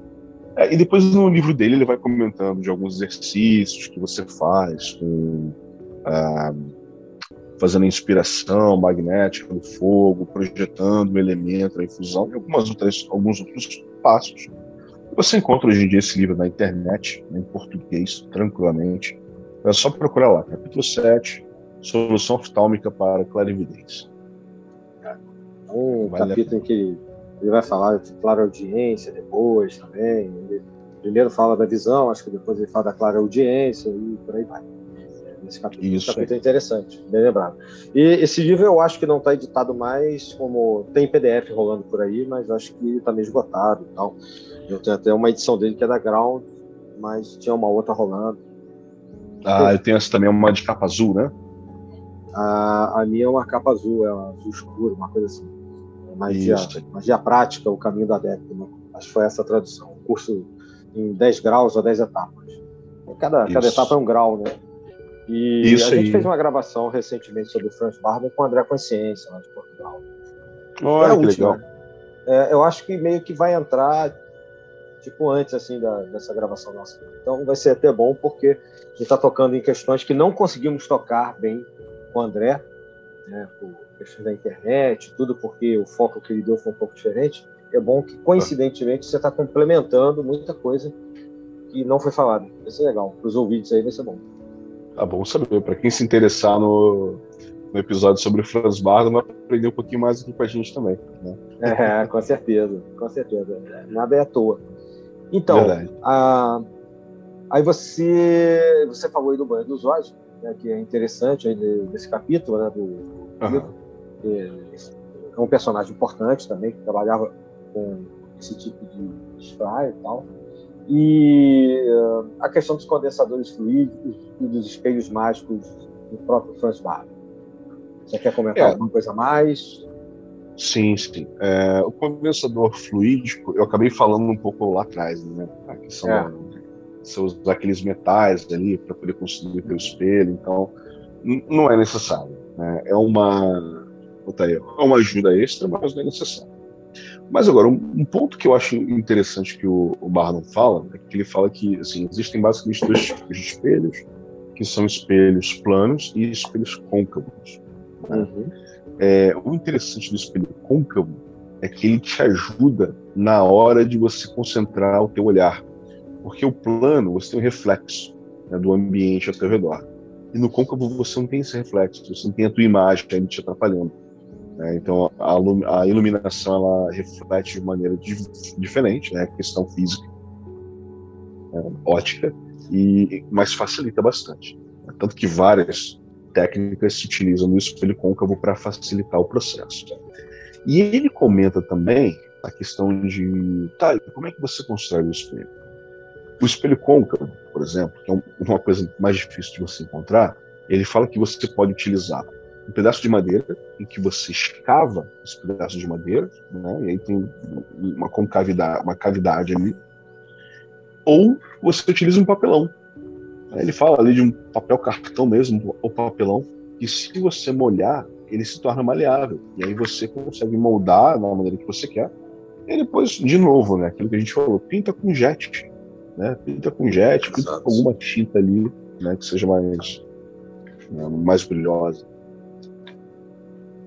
É, e depois no livro dele ele vai comentando de alguns exercícios que você faz com. Ah, fazendo a inspiração magnética do fogo, projetando o elemento, a infusão e algumas outras, alguns outros passos. Você encontra hoje em dia esse livro na internet, né, em português, tranquilamente. É só procurar lá, capítulo 7, Solução Oftálmica para Clarividência. Um vale capítulo em que ele vai falar de clara audiência depois também. Ele primeiro fala da visão, acho que depois ele fala da clara audiência e por aí vai. Esse capítulo, Isso. Esse capítulo é interessante, bem lembrado. E esse livro eu acho que não está editado mais, como tem PDF rolando por aí, mas acho que está meio esgotado e tal. Eu tenho até uma edição dele que é da Ground, mas tinha uma outra rolando. Ah, eu tenho essa também, uma de capa azul, né? A, a minha é uma capa azul, é uma azul escuro, uma coisa assim. É magia, magia prática, o caminho da adepto. Né? Acho que foi essa a tradução. Um curso em 10 graus ou 10 etapas. Cada, cada etapa é um grau, né? E Isso a gente fez uma gravação recentemente sobre o Franz Barber com o André Consciência, lá de Portugal. Olha, é que última. legal. É, eu acho que meio que vai entrar tipo antes assim da, dessa gravação nossa. Então vai ser até bom porque a gente está tocando em questões que não conseguimos tocar bem com o André, né, por questões da internet, tudo porque o foco que ele deu foi um pouco diferente. É bom que coincidentemente você está complementando muita coisa que não foi falada. Vai ser legal. Para os ouvintes aí vai ser bom. Tá bom saber. Para quem se interessar no, no episódio sobre o Franz Bardon, vai aprender um pouquinho mais aqui com a gente também. Né? É, com certeza, com certeza. Nada é à toa. Então, a, Aí você, você falou aí do banho dos olhos, né, que é interessante aí desse capítulo, né, do, uhum. é, um personagem importante também, que trabalhava com esse tipo de spray e tal. E uh, a questão dos condensadores fluídicos e dos espelhos mágicos do próprio Franz Barber. Você quer comentar é. alguma coisa a mais? Sim, sim. É, o condensador fluídico, eu acabei falando um pouco lá atrás, né? A questão é. você usar aqueles metais ali para poder construir o espelho, então não é necessário. Né? É uma é uma ajuda extra, mas não é necessário. Mas agora, um, um ponto que eu acho interessante que o, o Barnum fala, é que ele fala que assim, existem basicamente dois tipos de espelhos, que são espelhos planos e espelhos côncavos. Né? Uhum. É, o interessante do espelho côncavo é que ele te ajuda na hora de você concentrar o teu olhar. Porque o plano, você tem um reflexo né, do ambiente ao teu redor. E no côncavo você não tem esse reflexo, você não tem a tua imagem aí te atrapalhando. Né? Então a, a, iluminação ela reflete de maneira diferente, né? questão física, né? ótica, e, mas facilita bastante. Tanto que várias técnicas se utilizam no espelho côncavo para facilitar o processo. E ele comenta também a questão de, tá, como é que você constrói o espelho? O espelho côncavo, por exemplo, que é uma coisa mais difícil de você encontrar, ele fala que você pode utilizar um pedaço de madeira em que você escava esse pedaço de madeira, né, e aí tem uma concavidade, uma cavidade ali, ou você utiliza um papelão, ele fala ali de um papel cartão mesmo, ou papelão, que se você molhar, ele se torna maleável. E aí você consegue moldar na maneira que você quer. E depois, de novo, né, aquilo que a gente falou, pinta com jet. Né? Pinta com jet, pinta com alguma tinta ali, né, que seja mais, né, mais brilhosa.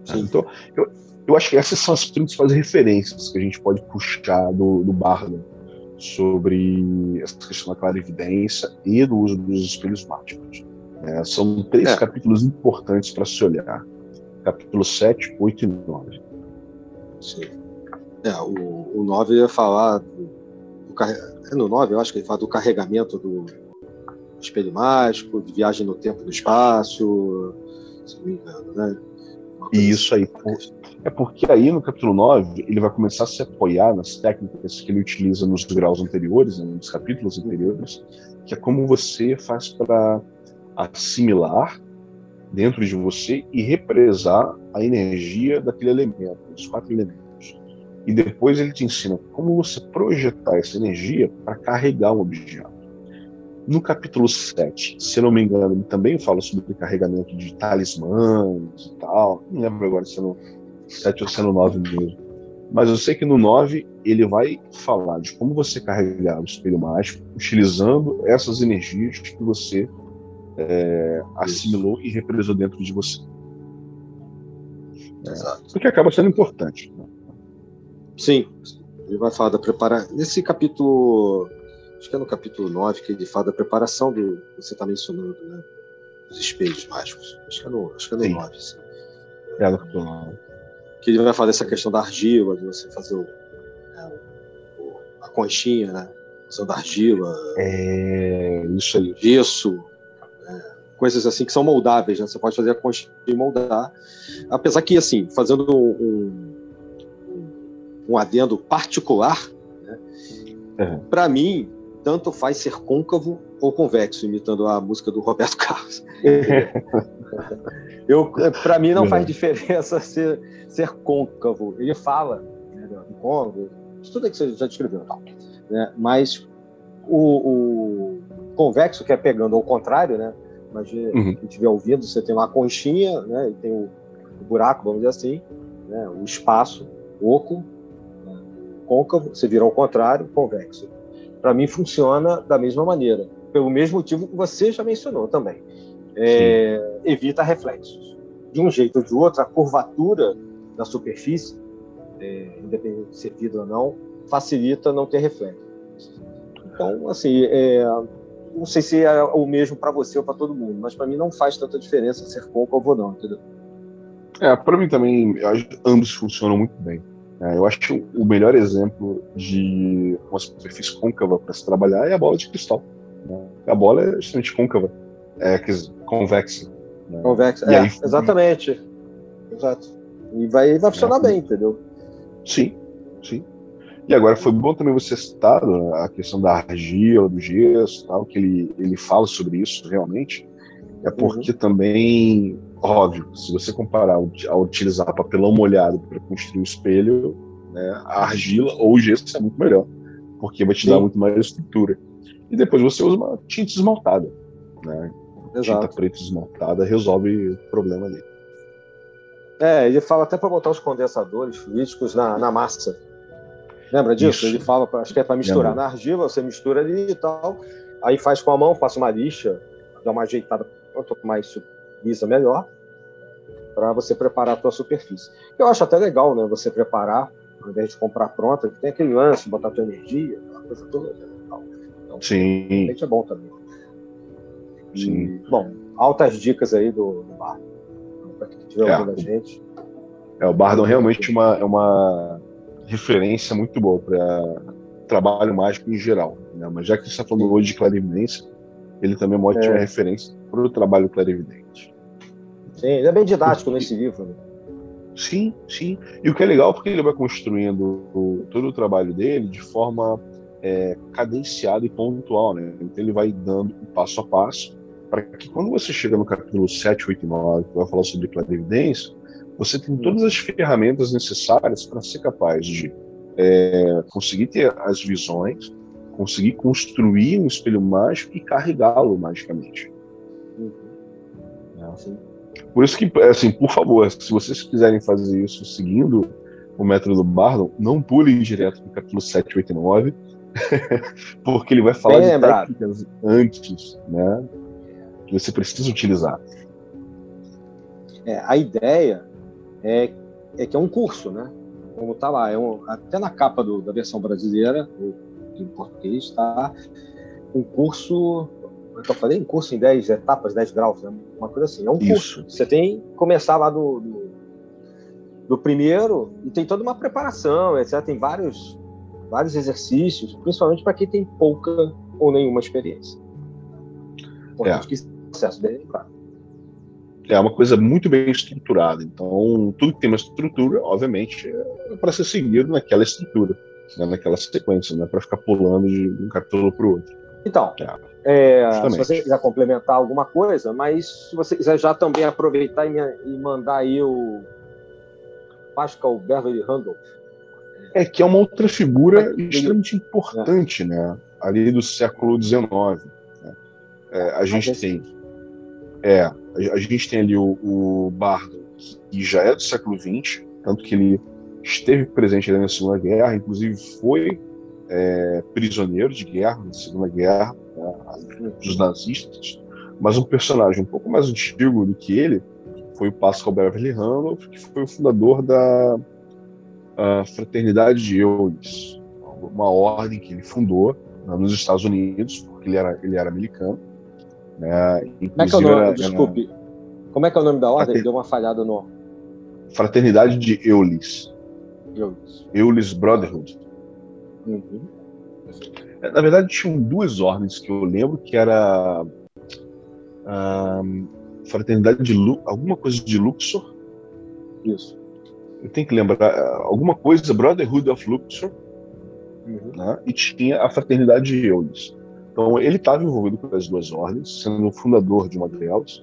Sim. Então, eu, eu acho que essas são as principais referências que a gente pode puxar do, do Bardo sobre essa questão da clarividência e do uso dos espelhos mágicos. É, são três é. capítulos importantes para se olhar: capítulo 7, 8 e 9. Sim. É, o, o 9 ia falar do, do é no 9, eu acho que ele fala do carregamento do espelho mágico, de viagem no tempo e no espaço, se não me engano, né? E isso aí. É porque aí no capítulo 9 ele vai começar a se apoiar nas técnicas que ele utiliza nos graus anteriores, né, nos capítulos anteriores, que é como você faz para assimilar dentro de você e represar a energia daquele elemento, dos quatro elementos. E depois ele te ensina como você projetar essa energia para carregar um objeto. No capítulo 7, se não me engano, ele também fala sobre o carregamento de talismãs e tal. Não lembro agora se é no 7 ou se é no 9 mesmo. Mas eu sei que no 9 ele vai falar de como você carregar o espelho mágico utilizando essas energias que você é, assimilou e represou dentro de você. Exato. Porque acaba sendo importante. Né? Sim, ele vai falar da preparação. Nesse capítulo acho que é no capítulo 9 que ele fala da preparação do. Você está mencionando, né? Os espelhos mágicos. Acho que é no, acho que é no sim. 9. Sim. É no capítulo 9. Que ele vai falar dessa questão da argila, de você fazer o, né, o a conchinha, né? Usando argila. É, isso aí. Gesso. É, coisas assim que são moldáveis, né? Você pode fazer a conchinha e moldar. Apesar que, assim, fazendo um, um, um adendo particular, né? Uhum. para mim, tanto faz ser côncavo ou convexo, imitando a música do Roberto Carlos. eu, para mim não faz diferença ser, ser côncavo. Ele fala né, do côncavo, tudo que você já descreveu, tal, né? Mas o, o, convexo que é pegando ao contrário, né? Imagina uhum. quem estiver ouvindo, você tem uma conchinha, né? E tem o, o buraco, vamos dizer assim, né? O espaço oco, né? côncavo, você vira ao contrário, convexo para mim funciona da mesma maneira, pelo mesmo motivo que você já mencionou também. É, evita reflexos. De um jeito ou de outro, a curvatura da superfície, é, independente de ser vidro ou não, facilita não ter reflexos. Então, assim, é, não sei se é o mesmo para você ou para todo mundo, mas para mim não faz tanta diferença ser côncavo ou não, entendeu? É, para mim também, ambos funcionam muito bem. É, eu acho que o melhor exemplo de uma superfície côncava para se trabalhar é a bola de cristal. Né? A bola é extremamente côncava, é, convexa. Né? Convexa, é, aí, exatamente. Exato. E vai, vai funcionar é. bem, entendeu? Sim, sim. E agora foi bom também você citar né, a questão da argila, do gesso, tal, que ele, ele fala sobre isso realmente. É porque uhum. também, óbvio, se você comparar a utilizar papelão molhado para construir o espelho, né, a argila ou o gesso é muito melhor, porque vai te Sim. dar muito mais estrutura. E depois você usa uma tinta esmaltada, né? Exato. Tinta preta esmaltada resolve o problema dele. É, ele fala até para botar os condensadores fluídicos na, na massa. Lembra disso? Isso. Ele fala, acho que é para misturar na argila, você mistura ali e tal, aí faz com a mão, passa uma lixa, dá uma ajeitada, quanto mais lisa, melhor, para você preparar a tua superfície. Eu acho até legal, né, você preparar, ao invés de comprar pronta, tem aquele lance, botar a tua energia, aquela coisa toda. Né, então, Sim. É bom também. Sim. E, bom, altas dicas aí do, do bar. Para quem estiver é, ouvindo a gente. É, o Bardon realmente uma, é uma referência muito boa para trabalho mágico em geral. Né? Mas já que você está falando hoje de clarividência, ele também é uma é. referência para o trabalho clarividente. Sim, ele é bem didático nesse livro. Né? Sim, sim. E o que é legal porque ele vai construindo o, todo o trabalho dele de forma é, cadenciada e pontual. Né? Então ele vai dando passo a passo para que quando você chega no capítulo 7, 8 e 9, que vai falar sobre clarividência, você tem todas as ferramentas necessárias para ser capaz de é, conseguir ter as visões, conseguir construir um espelho mágico e carregá-lo magicamente. Uhum. Por isso que, assim, por favor, se vocês quiserem fazer isso seguindo o método do Bardon, não pulem direto no capítulo 7, 8 e 9, porque ele vai falar Bem de lembrado. técnicas antes, né, que você precisa utilizar. É, a ideia é, é que é um curso, né? Como está lá, é um, até na capa do, da versão brasileira, em português, está um curso, eu falei, um curso em 10 etapas, 10 graus, né? uma coisa assim. É um Isso. curso. Você tem que começar lá do, do, do primeiro e tem toda uma preparação, etc. Tem vários, vários exercícios, principalmente para quem tem pouca ou nenhuma experiência. Importante é. que esse processo bem lembrado é uma coisa muito bem estruturada. Então, tudo que tem uma estrutura, obviamente, é para ser seguido naquela estrutura, né, naquela sequência, não é para ficar pulando de um capítulo para o outro. Então, é, é, se você quiser complementar alguma coisa, mas se você quiser já também aproveitar e, me, e mandar aí o Pascal Beverly Randolph. É, que é uma outra figura extremamente importante, é. né? Ali do século XIX. Né? É, a gente tem. É, a, gente tem ali o, o Bardo, que já é do século XX, tanto que ele esteve presente ali na Segunda Guerra, inclusive foi é, prisioneiro de guerra na Segunda Guerra né, dos nazistas, mas um personagem um pouco mais antigo do que ele foi o Pascal Beverly Randolph, que foi o fundador da Fraternidade de Eudes, uma ordem que ele fundou né, nos Estados Unidos, porque ele era, ele era americano, né? Como é que é o nome? Era, Desculpe. Era... Como é que é o nome da ordem? Frater... Deu uma falhada no. Fraternidade de Eulis. Eulis. Eulis Brotherhood. Uhum. Na verdade, tinham duas ordens que eu lembro que era a Fraternidade de Lu... alguma coisa de Luxor. Isso. Eu tenho que lembrar alguma coisa Brotherhood of Luxor. Uhum. Né? E tinha a Fraternidade de Eulis. Então, ele estava envolvido com as duas ordens, sendo o fundador de uma delas.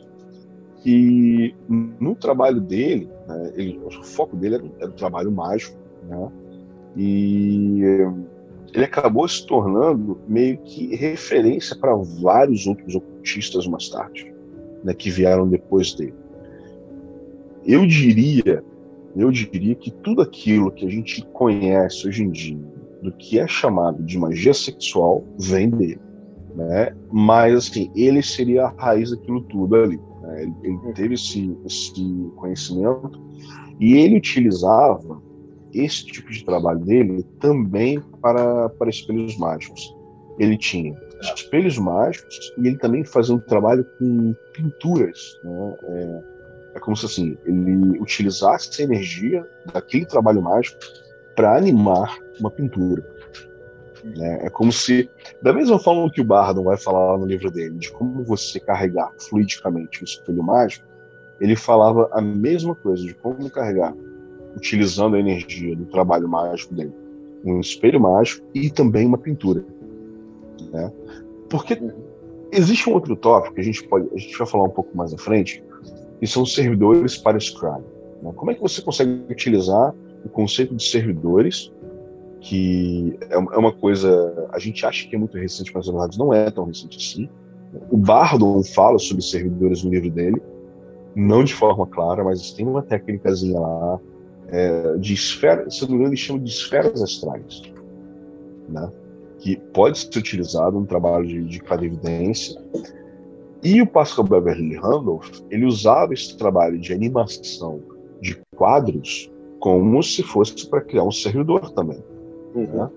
E no trabalho dele, né, ele, o foco dele era, era, o trabalho mágico, né? E ele acabou se tornando meio que referência para vários outros ocultistas mais tarde, né, que vieram depois dele. Eu diria, eu diria que tudo aquilo que a gente conhece hoje em dia do que é chamado de magia sexual vem dele né? Mas assim, ele seria a raiz daquilo tudo ali. Né? Ele, ele, uhum. teve esse, esse conhecimento e ele utilizava esse tipo de trabalho dele também para, para espelhos mágicos. Ele tinha espelhos mágicos e ele também fazia um trabalho com pinturas. Né? É, é como se assim, ele utilizasse a energia daquele trabalho mágico para animar uma pintura. Né? É como se, da mesma forma que o Bardon vai falar no livro dele, de como você carregar fluidicamente o espelho mágico, ele falava a mesma coisa, de como carregar, utilizando a energia do trabalho mágico dele. Um espelho mágico e também uma pintura. Né? Porque existe um outro tópico que a gente, pode, a gente vai falar um pouco mais à frente, que são servidores para Scrum. Né? Como é que você consegue utilizar o conceito de servidores que é, é uma coisa a gente acha que é muito recente, mas na verdade não é tão recente assim. O Bardon fala sobre servidores no livro dele, não de forma clara, mas tem uma técnicazinha lá é, de esferas, se não me engano, ele chama de esferas astrais, né? que pode ser utilizado no trabalho de, de clarividência. E o Pascal Beverly Randolph, ele usava esse trabalho de animação de quadros como se fosse para criar um servidor também. Uhum. Né?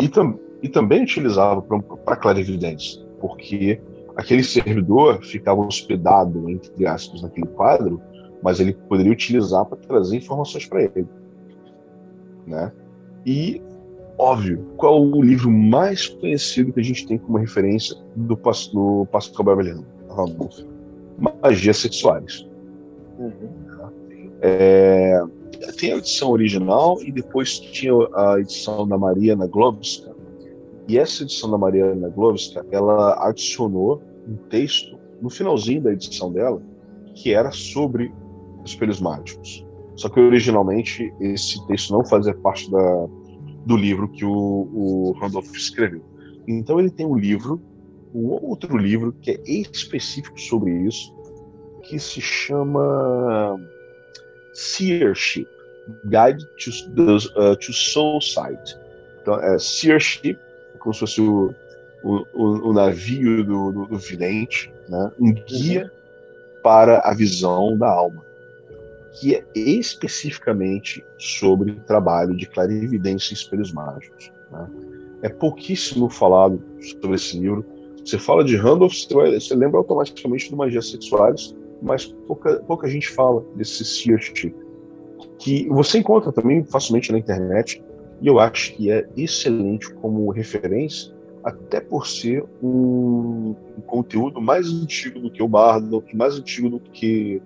E, tam, e também utilizava para clarividência, porque aquele servidor ficava hospedado, entre aspas, naquele quadro, mas ele poderia utilizar para trazer informações para ele. Né? E, óbvio, qual o livro mais conhecido que a gente tem como referência do, do Pascal Beverly Randolph? Magias Sexuais. Uhum. É, tem a edição original e depois tinha a edição da Mariana Globska. E essa edição da Mariana Globska, ela adicionou um texto no finalzinho da edição dela que era sobre espelhos mágicos. Só que originalmente esse texto não fazia parte da, do livro que o, o Randolph escreveu. Então ele tem um livro, um outro livro que é específico sobre isso, que se chama Seership, Guide to, uh, to Soul Sight. Então, é Seership, como se fosse o, o, o navio do, do, do, vidente, né? um guia uhum. para a visão da alma, que é especificamente sobre trabalho de clarividência e espelhos mágicos. Né? É pouquíssimo falado sobre esse livro. Você fala de Randolph, você, vai, você lembra automaticamente do Magias Sexuais, mas pouca, pouca gente fala desse seership, que você encontra também facilmente na internet, e eu acho que é excelente como referência, até por ser um, um conteúdo mais antigo do que o Bardo, mais antigo do que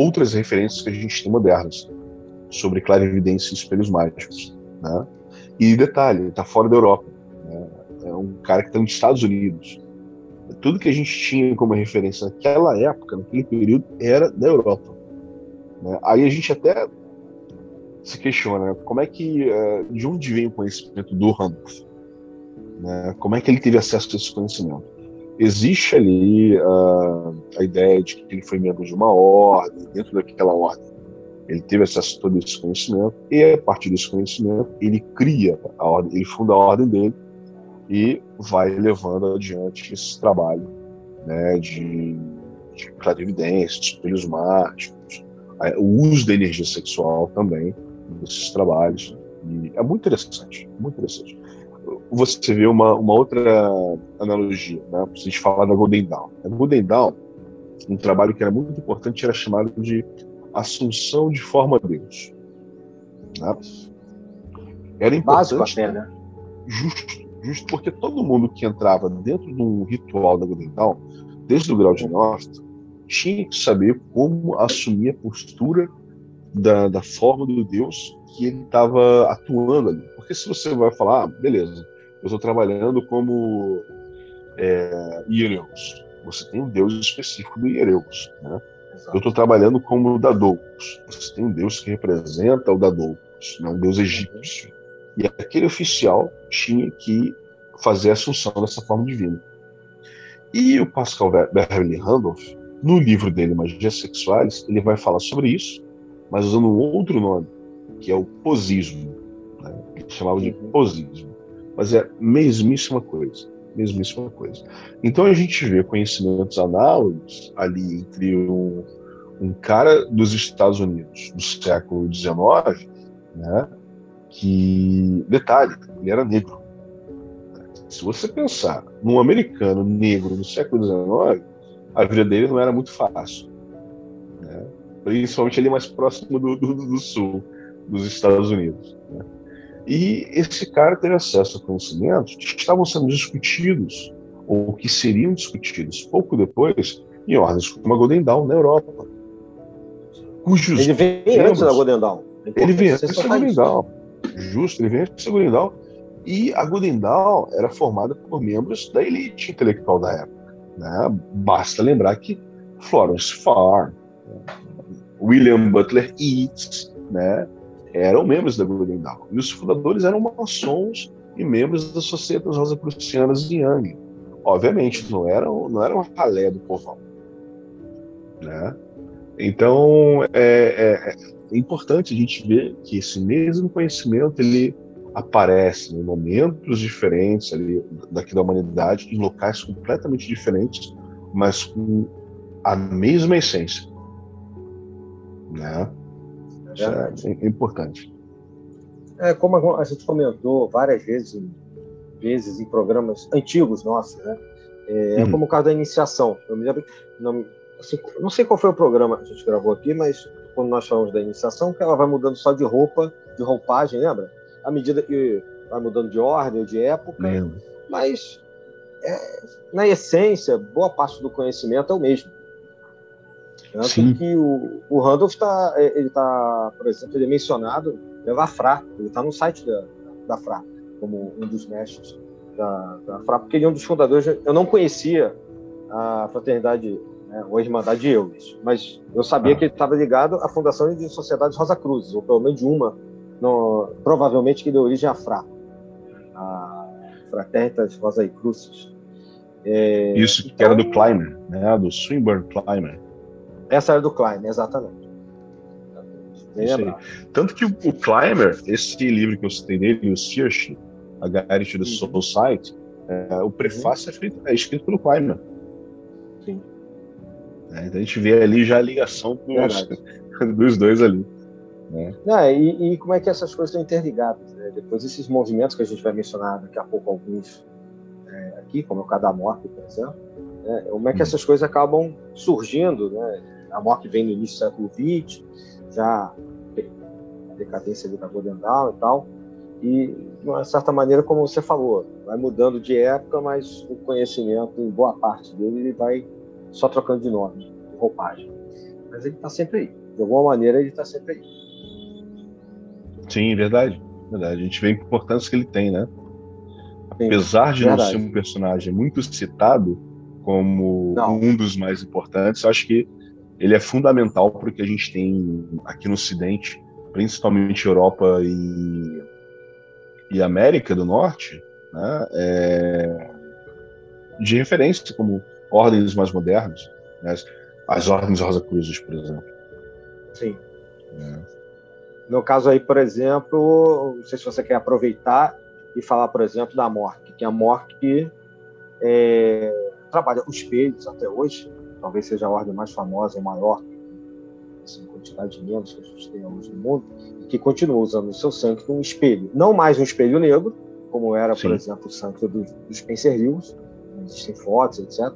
outras referências que a gente tem modernas sobre clarividência e espelhos mágicos. Né? E detalhe, está fora da Europa. Né? É um cara que está nos Estados Unidos tudo que a gente tinha como referência naquela época, naquele período, era da Europa. Né? Aí a gente até se questiona né? como é que, uh, de onde vem o conhecimento do Randolph? Né? Como é que ele teve acesso a esse conhecimento? Existe ali uh, a ideia de que ele foi membro de uma ordem, dentro daquela ordem ele teve acesso a todo esse conhecimento e a partir desse conhecimento ele cria a ordem, ele funda a ordem dele e vai levando adiante esse trabalho né, de, de clarividência, espelhos mágicos, o uso da energia sexual também nesses trabalhos. E é muito interessante, muito interessante. Você vê uma, uma outra analogia, né? Se a gente falar da Golden Dawn. A Golden Dawn, um trabalho que era muito importante, era chamado de Assunção de Forma a Deus. Né? Era importante. Básico até, né? Justo justo porque todo mundo que entrava dentro de um ritual da Golden Dawn, desde o grau de Norte, tinha que saber como assumir a postura da, da forma do Deus que ele estava atuando ali. Porque se você vai falar, ah, beleza, eu estou trabalhando como é, Iereus, você tem um Deus específico do Iereus, né? Eu estou trabalhando como Dadoucos, você tem um Deus que representa o Dadoucos, né? um Deus egípcio. E aquele oficial tinha que fazer a assunção dessa forma divina. E o Pascal Beverly Randolph, no livro dele, Magias Sexuais, ele vai falar sobre isso, mas usando um outro nome, que é o posismo. Né? Ele chamava de posismo. Mas é a mesmíssima coisa. Mesmíssima coisa. Então a gente vê conhecimentos análogos ali entre um, um cara dos Estados Unidos do século XIX, né? que, detalhe, ele era negro. Se você pensar num americano negro no século XIX, a vida dele não era muito fácil. Né? Principalmente ali mais próximo do, do, do, sul, dos Estados Unidos. Né? E esse cara teve acesso a conhecimentos que estavam sendo discutidos, ou que seriam discutidos pouco depois, em ordens como a Golden Dawn na Europa. Cujos ele vem membros, antes da Golden Dawn. Ele vem antes da Golden Dawn. Justo, ele vem antes da Golden Dawn. E a Golden Dawn era formada por membros da elite intelectual da época. Né? Basta lembrar que Florence Farr, William Butler Yeats, né, eram membros da Golden Dawn. E os fundadores eram maçons e membros das Societas Rosacrucianas em Yang. Obviamente, não eram, não eram a ralé do povão. Né? Então, é, é, é, importante a gente ver que esse mesmo conhecimento ele aparece em momentos diferentes ali daqui da humanidade, em locais completamente diferentes, mas com a mesma essência. Né? É, é importante. É, como a gente comentou várias vezes, vezes em programas antigos nossos, né? É, uhum. como o caso da iniciação. Eu me lembro, não, assim, não sei qual foi o programa que a gente gravou aqui, mas quando nós falamos da iniciação, que ela vai mudando só de roupa, de roupagem, lembra? À medida que vai mudando de ordem ou de época. Lembro. Mas, é, na essência, boa parte do conhecimento é o mesmo. Tanto Sim. que o, o Randolph está, é, ele está, por exemplo, ele é mencionado pela FRA, ele está no site da, da FRA, como um dos mestres da, da FRA, porque ele é um dos fundadores. Eu não conhecia a fraternidade, né, ou a Irmandade de Eules, mas eu sabia ah. que ele estava ligado à fundação de sociedades Rosa Cruzes, ou pelo menos de uma, no, provavelmente que deu origem à FRA, a Fraternitas Rosa e Cruzes. É, Isso que então, era do Clymer, né, do Swinburne Clymer. Essa era do Climber, exatamente. Tanto que o, Climber, esse livro que eu citei dele, o Search, a Guide to the Soul Site, é, o prefácio é, escrito, é escrito pelo Climber. Sim. É, então a gente vê ali já a ligação dos, dos dois ali. Né? Não, e, e, como é que essas coisas estão interligadas? Né? Depois esses movimentos que a gente vai mencionar daqui a pouco alguns é, aqui, como o Cadamorte, por exemplo, né? como é que hum. essas coisas acabam surgindo, né? A morte vem no início do século XX, já a decadência Golden Dawn e tal. E, de uma certa maneira, como você falou, vai mudando de época, mas o conhecimento, em boa parte dele, ele vai só trocando de nome, de roupagem. Mas ele está sempre aí. De alguma maneira, ele está sempre aí. Sim, verdade. verdade. A gente vê a importância que ele tem, né? Apesar de verdade. não ser um personagem muito citado como não. um dos mais importantes, acho que ele é fundamental para o que a gente tem aqui no Ocidente, principalmente Europa e, e América do Norte, né, é, de referência como ordens mais modernas, né, as ordens Rosa Cruzes, por exemplo. Sim. É. No caso aí, por exemplo, não sei se você quer aproveitar e falar, por exemplo, da Mork, que a Mork é, trabalha os espelhos até hoje, talvez seja a ordem mais famosa e maior assim, quantidade de membros que a gente tem hoje no mundo, e que continua usando o seu sangue como um espelho. Não mais um espelho negro, como era, Sim. por exemplo, o sangue dos, dos Spencer Hills, existem fotos, etc.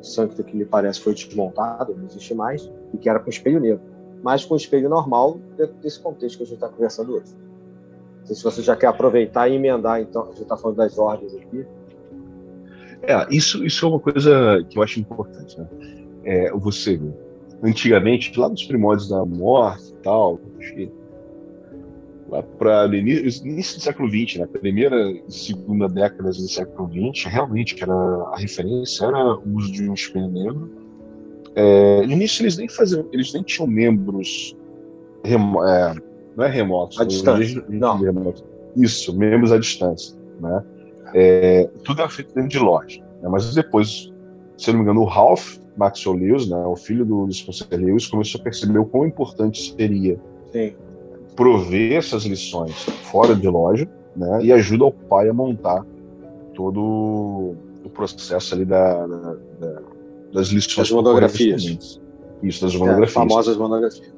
O sangue que me parece foi desmontado, não existe mais, e que era com espelho negro. Mas com espelho normal, dentro desse contexto que a gente está conversando hoje. Não sei se você já quer aproveitar e emendar, então, a gente está falando das ordens aqui, é, isso, isso é uma coisa que eu acho importante, né? É, você, antigamente, lá nos primórdios da morte e tal, acho que lá para início, início, do século XX, né? Primeira e segunda décadas do século XX, realmente era a referência era o uso de um espelho negro. É, no início eles nem faziam, eles nem tinham membros remo, é, não é remotos, à distância, não. Isso, membros à distância, né? É, tudo era feito dentro de loja. Né? Mas depois, se eu não me engano, o Ralph Maxwell Lewis, né, o filho do, do Spencer Lewis, começou a perceber o quão importante seria Sim. prover essas lições fora de loja né, e ajuda o pai a montar todo o processo ali da, da, da das lições. Das monografias. Isso, das monografias. É, famosas monografias.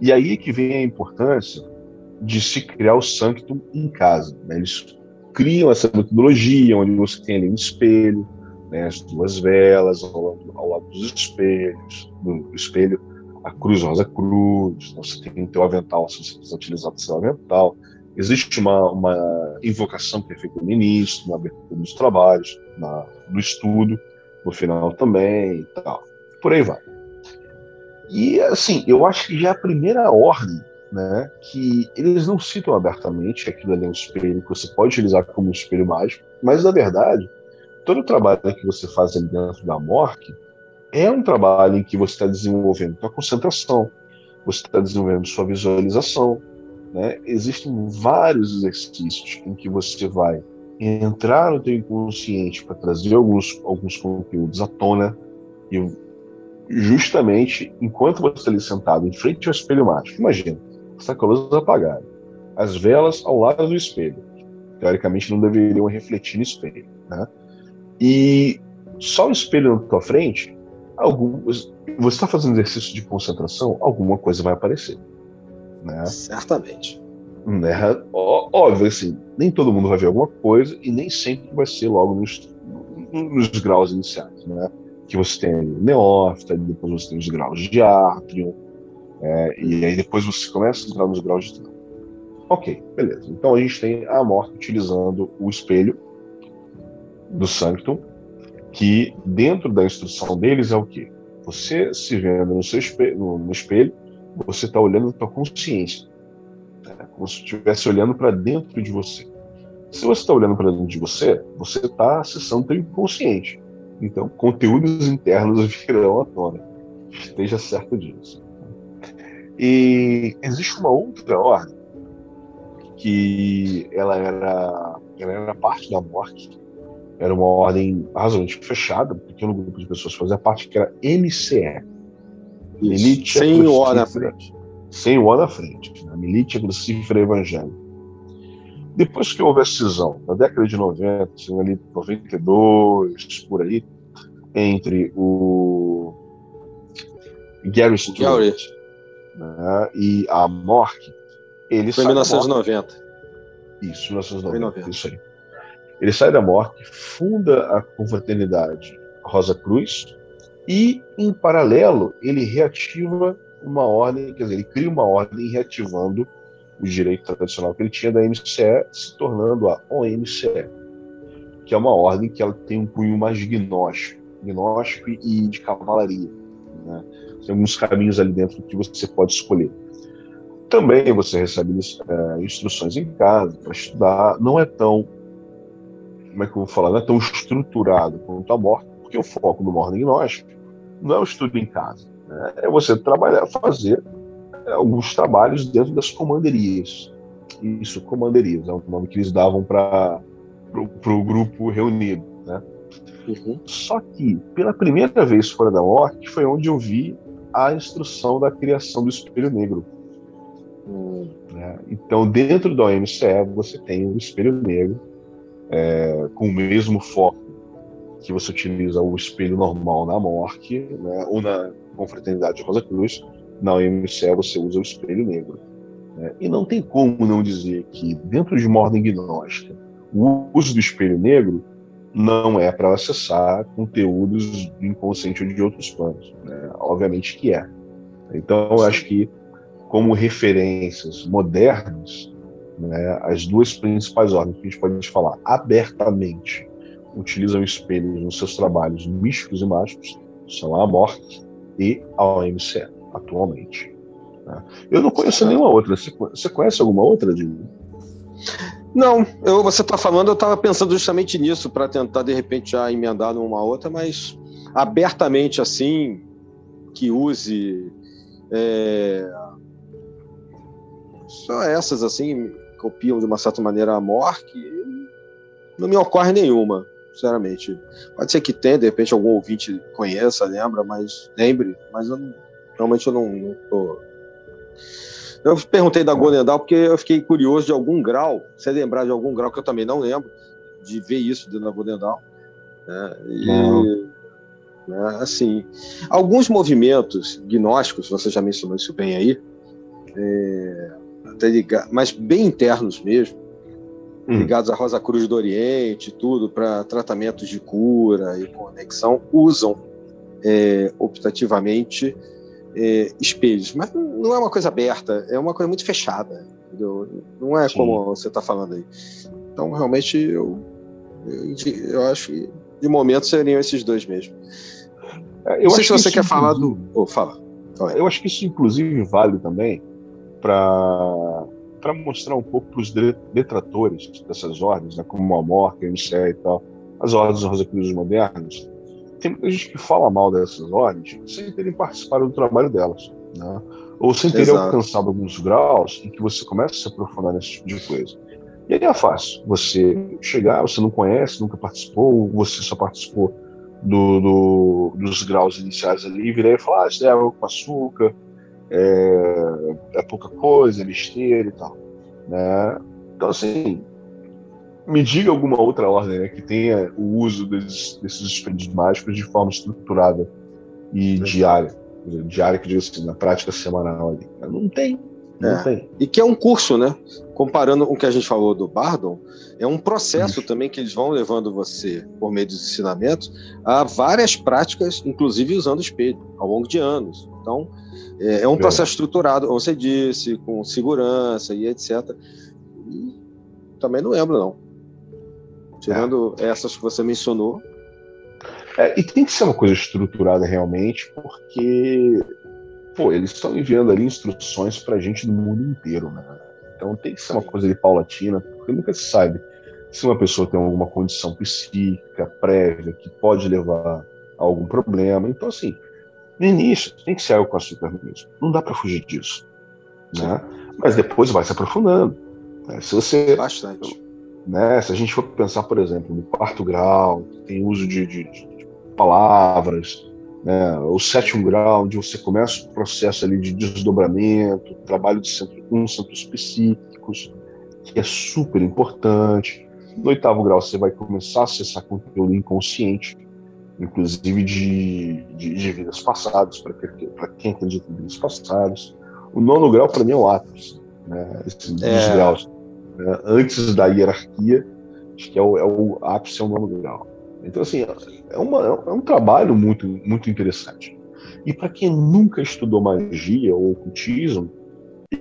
E aí que vem a importância de se criar o Sanctum em casa. Né? Eles criam essa metodologia onde você tem ali um espelho, né, as duas velas ao lado, ao lado dos espelhos, no espelho a cruz rosa cruz, então você tem o teu avental, se você quiser utilizar o seu avental, Existe uma, uma invocação que é feita no início, na abertura dos trabalhos, na, no estudo, no final também e tal. Por aí vai. E, assim, eu acho que já é a primeira ordem, né, que eles não citam abertamente aquilo ali é um espelho que você pode utilizar como um espelho mágico, mas, na verdade, todo o trabalho que você faz ali dentro da morte é um trabalho em que você está desenvolvendo sua concentração, você está desenvolvendo sua visualização. Né? Existem vários exercícios em que você vai entrar no teu inconsciente para trazer alguns, alguns conteúdos à tona e justamente enquanto você está ali sentado em frente ao espelho mágico, imagina, está com a luz apagada, as velas ao lado do espelho, teoricamente não deveriam refletir no espelho, né? E só o espelho na tua frente algum, você está fazendo exercício de concentração, alguma coisa vai aparecer. Né? Certamente. Né? Óbvio, assim, nem todo mundo vai ver alguma coisa e nem sempre vai ser logo nos, nos graus iniciais. Né? Que você tem neófita, depois você tem os graus de átrio, é, e aí depois você começa a entrar nos graus de tronco. Ok, beleza. Então a gente tem a morte utilizando o espelho do Sanctum que dentro da instrução deles é o quê? Você se vendo no, seu espelho, no, espelho você está olhando para a consciência, né? como se estivesse olhando para dentro de você. Se você está olhando para dentro de você, você está acessando o inconsciente. Então, conteúdos internos virão à tona. Esteja certo disso. E existe uma outra ordem que ela era, ela era parte da morte, era uma ordem razoavelmente fechada, um pequeno grupo de pessoas fazia parte, que era MCE. Milícia Sem o O na frente. Sem o O na frente. Né? Milícia Crucífera Evangélica. Depois que houve a cisão, na década de 90, assim, ali 92, por aí, entre o Gary Stewart né, e a Mork, ele Foi em 1990. Isso, 1990, isso aí. Ele sai da morte, funda a confraternidade Rosa Cruz e, em paralelo, ele reativa uma ordem, quer dizer, ele cria uma ordem reativando o direito tradicional que ele tinha da MCE, se tornando a OMCE, que é uma ordem que ela tem um cunho mais gnóstico, gnóstico e de cavalaria. Né? Tem alguns caminhos ali dentro que você pode escolher. Também você recebe é, instruções em casa para estudar. Não é tão como é que eu vou falar, não é tão estruturado quanto a morte, porque o foco do morning gnóstico não é o estudo em casa, né? é você trabalhar, fazer é, alguns trabalhos dentro das comanderias. Isso, comanderias, é um nome que eles davam para o grupo reunido. Né? Uhum. Só que, pela primeira vez fora da morte, foi onde eu vi a instrução da criação do espelho negro. Hum. Né? Então, dentro da OMCE, você tem o espelho negro, é, com o mesmo foco que você utiliza o espelho normal na morte, né, ou na confraternidade Rosa Cruz, na OMCE você usa o espelho negro. Né? E não tem como não dizer que, dentro de uma ordem gnóstica, o uso do espelho negro não é para acessar conteúdos do inconsciente ou de outros planos. Né? Obviamente que é. Então, eu acho que, como referências modernas, né, as duas principais ordens que a gente pode falar abertamente utilizam espelhos nos seus trabalhos místicos e mágicos são a morte e a OMC, atualmente. Né? Eu não conheço nenhuma outra. Você conhece alguma outra, Dino? Não, eu, você está falando, eu estava pensando justamente nisso, para tentar, de repente, já emendar numa outra, mas abertamente assim, que use. É, só essas, assim, copiam de uma certa maneira a Mork, não me ocorre nenhuma, sinceramente. Pode ser que tenha, de repente algum ouvinte conheça, lembra, mas lembre, mas eu realmente eu não, não. Eu perguntei da Golden Dawn porque eu fiquei curioso de algum grau, se lembrar de algum grau que eu também não lembro, de ver isso dentro da Golden Dawn. Né? E, né, assim, alguns movimentos gnósticos, você já mencionou isso bem aí, é, até ligados, mas bem internos mesmo, hum. ligados à Rosa Cruz do Oriente, tudo, para tratamentos de cura e conexão, usam é, optativamente é, espelhos. Mas não é uma coisa aberta, é uma coisa muito fechada. Entendeu? Não é Sim. como você está falando aí. Então, realmente, eu, eu, eu, acho que de momento seriam esses dois mesmo. É, eu não sei se você quer falar do. Oh, fala. Eu acho que isso, inclusive, vale também para para mostrar um pouco para os detratores dessas ordens, né, como a Morca, a MCE e tal, as ordens Rosacruzes modernas, tem muita gente que fala mal dessas ordens sem terem participado do trabalho delas, né? ou sem terem Exato. alcançado alguns graus em que você começa a se aprofundar nesse tipo de coisa. E aí é fácil você chegar, você não conhece, nunca participou, você só participou do, do, dos graus iniciais ali, e virar e falar, ah, isso é água com açúcar, é, é pouca coisa, é besteira e tal. Né? Então, assim, me diga alguma outra ordem né, que tenha o uso desses, desses mágicos de forma estruturada e diária. Diária, que digo assim, na prática semanal ali. Não tem. Não é. tem. E que é um curso, né? Comparando com o que a gente falou do Bardon, é um processo Isso. também que eles vão levando você, por meio dos ensinamentos, a várias práticas, inclusive usando espelho, ao longo de anos. Então, é, é um processo estruturado, como você disse, com segurança e etc. E também não lembro, não. Tirando essas que você mencionou. É, e tem que ser uma coisa estruturada realmente, porque pô, eles estão enviando ali instruções para gente do mundo inteiro, né? Então tem que ser uma coisa de paulatina, porque nunca se sabe se uma pessoa tem alguma condição psíquica prévia que pode levar a algum problema. Então, assim, no início, tem que ser algo com açúcar mesmo. Não dá para fugir disso. Né? Mas depois vai se aprofundando. Né? Se você. Bastante. Né? Se a gente for pensar, por exemplo, no quarto grau, tem uso de, de, de palavras, né? o sétimo grau, onde você começa o processo ali de desdobramento, trabalho de centro, com centros psíquicos, que é super importante. No oitavo grau, você vai começar a acessar conteúdo inconsciente, inclusive de, de, de vidas passadas, para quem acredita em vidas passadas. O nono grau, para mim, é o ápice, né? Esses é. graus. Né? Antes da hierarquia, acho que é o, é o ápice, é o nono grau. Então, assim, é, uma, é um trabalho muito, muito interessante. E para quem nunca estudou magia ou ocultismo,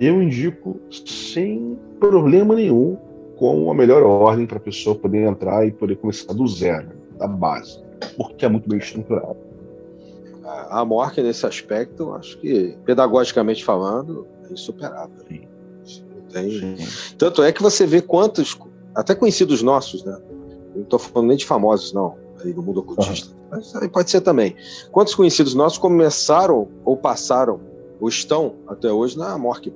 eu indico sem problema nenhum com a melhor ordem para a pessoa poder entrar e poder começar do zero, da base porque é muito bem estruturado. A Mork, nesse aspecto, acho que, pedagogicamente falando, é insuperável. Sim. Tem... Sim. Tanto é que você vê quantos, até conhecidos nossos, né? Não estou falando nem de famosos, não, aí no mundo ocultista. Uhum. Mas aí pode ser também. Quantos conhecidos nossos começaram ou passaram ou estão até hoje na Mork?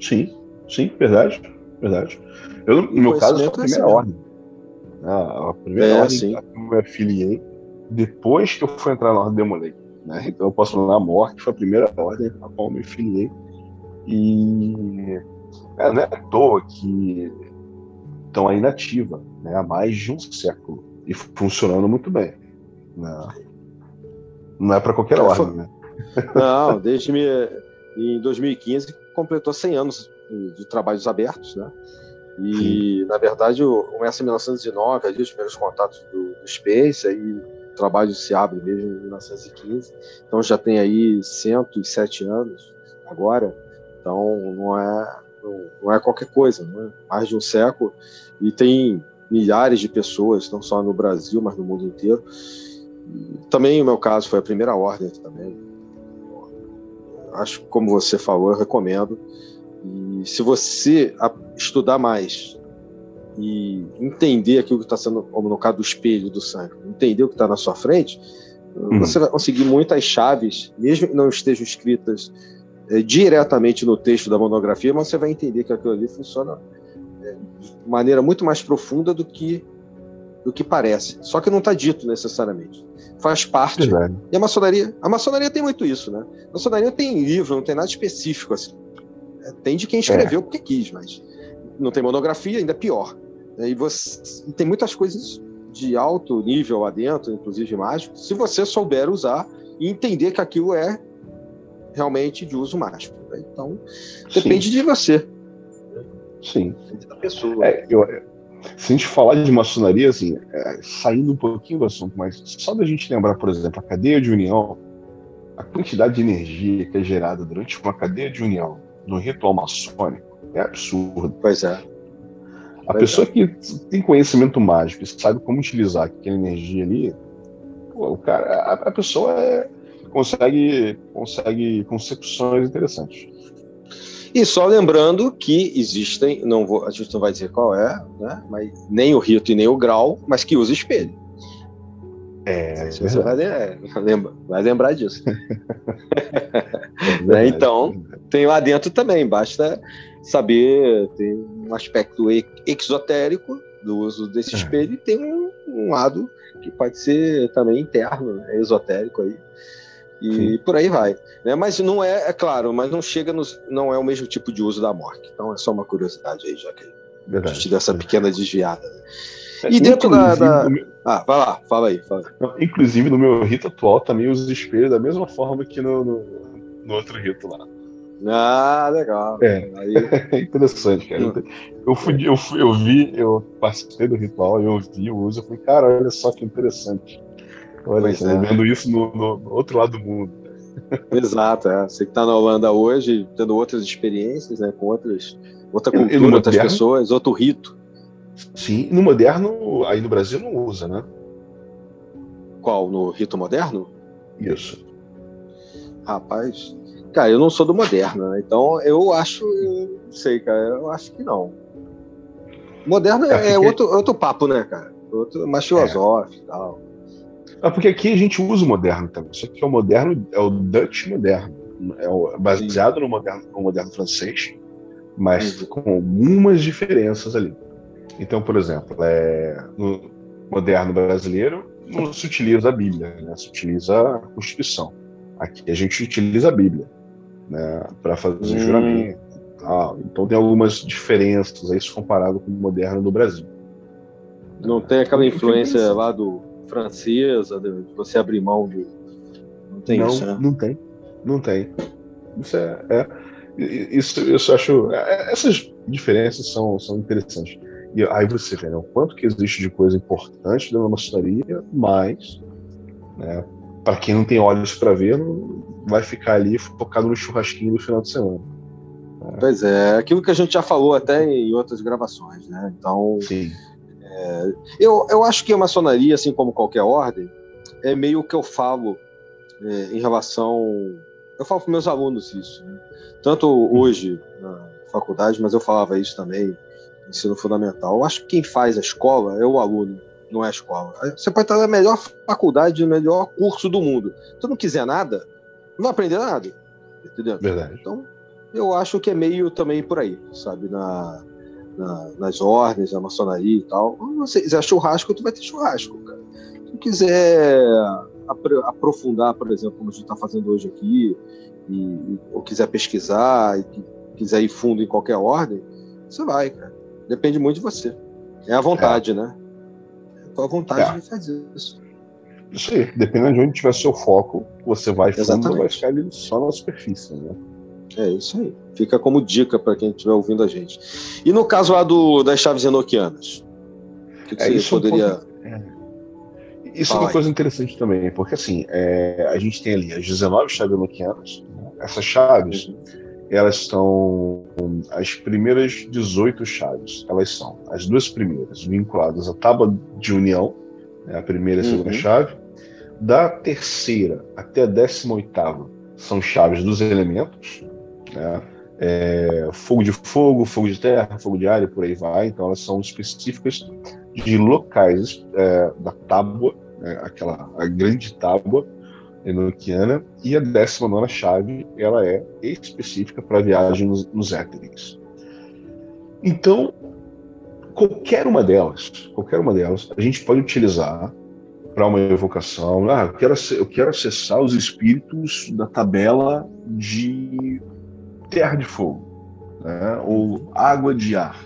Sim, sim, verdade. Verdade. Eu, no meu caso, foi a primeira é ordem. A, primeira é, ordem sim. que eu me afiliei depois que eu fui entrar na ordem Demolei. Né? Então eu posso falar a morte foi a primeira ordem a qual eu me afiliei. E é, não é à toa que estão aí nativa né? há mais de um século e funcionando muito bem. Né? Não é para qualquer é, ordem, né? Não, desde me, em 2015 completou 100 anos de trabalhos abertos, né? E, Sim. na verdade, começa em 1909, ali, os primeiros contatos do, do Space, aí o trabalho se abre mesmo em 1915. Então já tem aí 107 anos agora. Então não é, não, é qualquer coisa, não é? mais de um século. E tem milhares de pessoas, não só no Brasil, mas no mundo inteiro. E também, o meu caso, foi a primeira ordem também. Acho como você falou, eu recomendo. E se você estudar mais e entender aquilo que está sendo, como no caso do espelho do sangue, entender o que está na sua frente, hum. você vai conseguir muitas chaves, mesmo que não estejam escritas diretamente no texto da monografia, mas você vai entender que aquilo ali funciona é, de maneira muito mais profunda do que do que parece. Só que não está dito necessariamente. Faz parte. É e a maçonaria, a maçonaria tem muito isso, né? A maçonaria tem livro, não tem nada específico assim. É, tem de quem escreveu é. porque quis, mas não tem monografia, ainda é pior. E, você, e tem muitas coisas de alto nível lá dentro, inclusive mágico, se você souber usar e entender que aquilo é realmente de uso mágico. Né? Então, depende Sim. de você. Sim. Depende da pessoa. É, eu, se a gente falar de maçonaria, assim, é, saindo um pouquinho do assunto, mas só da gente lembrar, por exemplo, a cadeia de união, a quantidade de energia que é gerada durante uma cadeia de união no ritual maçônico é absurdo. Pois é. A pois pessoa é. que tem conhecimento mágico e sabe como utilizar aquela energia ali, pô, o cara, a, a pessoa é, consegue, consegue concepções interessantes. E só lembrando que existem, não vou, a gente não vai dizer qual é, né, mas nem o rito e nem o grau, mas que usa espelho. É, você vai, é, lembra, vai, lembrar disso. É então, tem lá dentro também, basta saber, tem um aspecto exotérico do uso desse é. espelho e tem um, um, lado que pode ser também interno, né, esotérico aí. E Sim. por aí vai. Né? Mas não é, é claro, mas não chega nos, não é o mesmo tipo de uso da morte. Então é só uma curiosidade aí, já que Verdade. a gente deu essa pequena desviada. Né? É, e dentro da, da... Meu... Ah, vai lá, fala aí, fala Inclusive, no meu rito atual também uso espelho da mesma forma que no, no, no outro rito lá. Ah, legal. É, aí... é interessante, cara. Eu, fui, eu, fui, eu vi, eu participei do ritual, eu vi o uso, eu falei, cara, olha só que interessante. Olha, pois é. vendo isso no, no, outro lado do mundo. Exato, é. Você que está na Holanda hoje, tendo outras experiências, né, com outras, outra cultura, outras pessoas, outro rito. Sim, no moderno, aí no Brasil não usa, né? Qual? No rito moderno? Isso. Rapaz, cara, eu não sou do moderno, né? Então eu acho, eu não sei, cara, eu acho que não. Moderno é, é porque... outro, outro papo, né, cara? Outro, mais filosófico e é. tal. É porque aqui a gente usa o moderno também. Só que o moderno é o Dutch moderno. É o, baseado no moderno, no moderno francês, mas uhum. com algumas diferenças ali. Então, por exemplo, é, no moderno brasileiro não se utiliza a Bíblia, né? se utiliza a Constituição. Aqui a gente utiliza a Bíblia né? para fazer hum. juramento. Ah, então tem algumas diferenças aí se comparado com o moderno do Brasil. Não tem aquela influência lá do francesa, de você abrir mão de. Não tem não, isso, né? Não tem. Não tem. Isso é. é isso, isso eu acho. É, essas diferenças são, são interessantes. E aí você vê né, o quanto que existe de coisa importante dentro da maçonaria, mas né, para quem não tem olhos para ver, vai ficar ali focado no churrasquinho do final de semana. Pois é, aquilo que a gente já falou até em outras gravações, né? Então, Sim. É, eu, eu acho que a maçonaria, assim como qualquer ordem, é meio que eu falo é, em relação. Eu falo para meus alunos isso, né? tanto hoje na faculdade, mas eu falava isso também no ensino fundamental. Eu acho que quem faz a escola é o aluno, não é a escola. Você pode estar na melhor faculdade, no melhor curso do mundo. Se tu não quiser nada, não vai aprender nada. Entendeu? Verdade. Então, eu acho que é meio também por aí, sabe? Na, na, nas ordens, na maçonaria e tal. Se quiser churrasco, tu vai ter churrasco, cara. Se tu quiser aprofundar, por exemplo, como a gente está fazendo hoje aqui, e, ou quiser pesquisar, e quiser ir fundo em qualquer ordem, você vai, cara. Depende muito de você. É a vontade, é. né? É a tua vontade é. de fazer isso. Isso aí, dependendo de onde tiver seu foco, você vai fundo vai ficar ali só na superfície, né? É isso aí. Fica como dica para quem estiver ouvindo a gente. E no caso lá do, das chaves enoquianas? O que, que é, você poderia. É ponto... é. Isso Fala é uma coisa interessante também, porque assim, é, a gente tem ali as 19 chaves enoquianas. Né? Essas chaves, uhum. elas são as primeiras 18 chaves. Elas são as duas primeiras vinculadas à tábua de união, né? a primeira e a segunda uhum. chave. Da terceira até a décima oitava são chaves dos elementos, né? É, fogo de fogo, fogo de terra, fogo de ar e por aí vai. Então elas são específicas de locais é, da tábua, né, aquela a grande tábua enoquiana, e a 19 chave ela é específica para viagem nos, nos éteres. Então, qualquer uma delas, qualquer uma delas, a gente pode utilizar para uma evocação. Ah, eu quero, eu quero acessar os espíritos da tabela de terra de fogo, né? ou água de ar.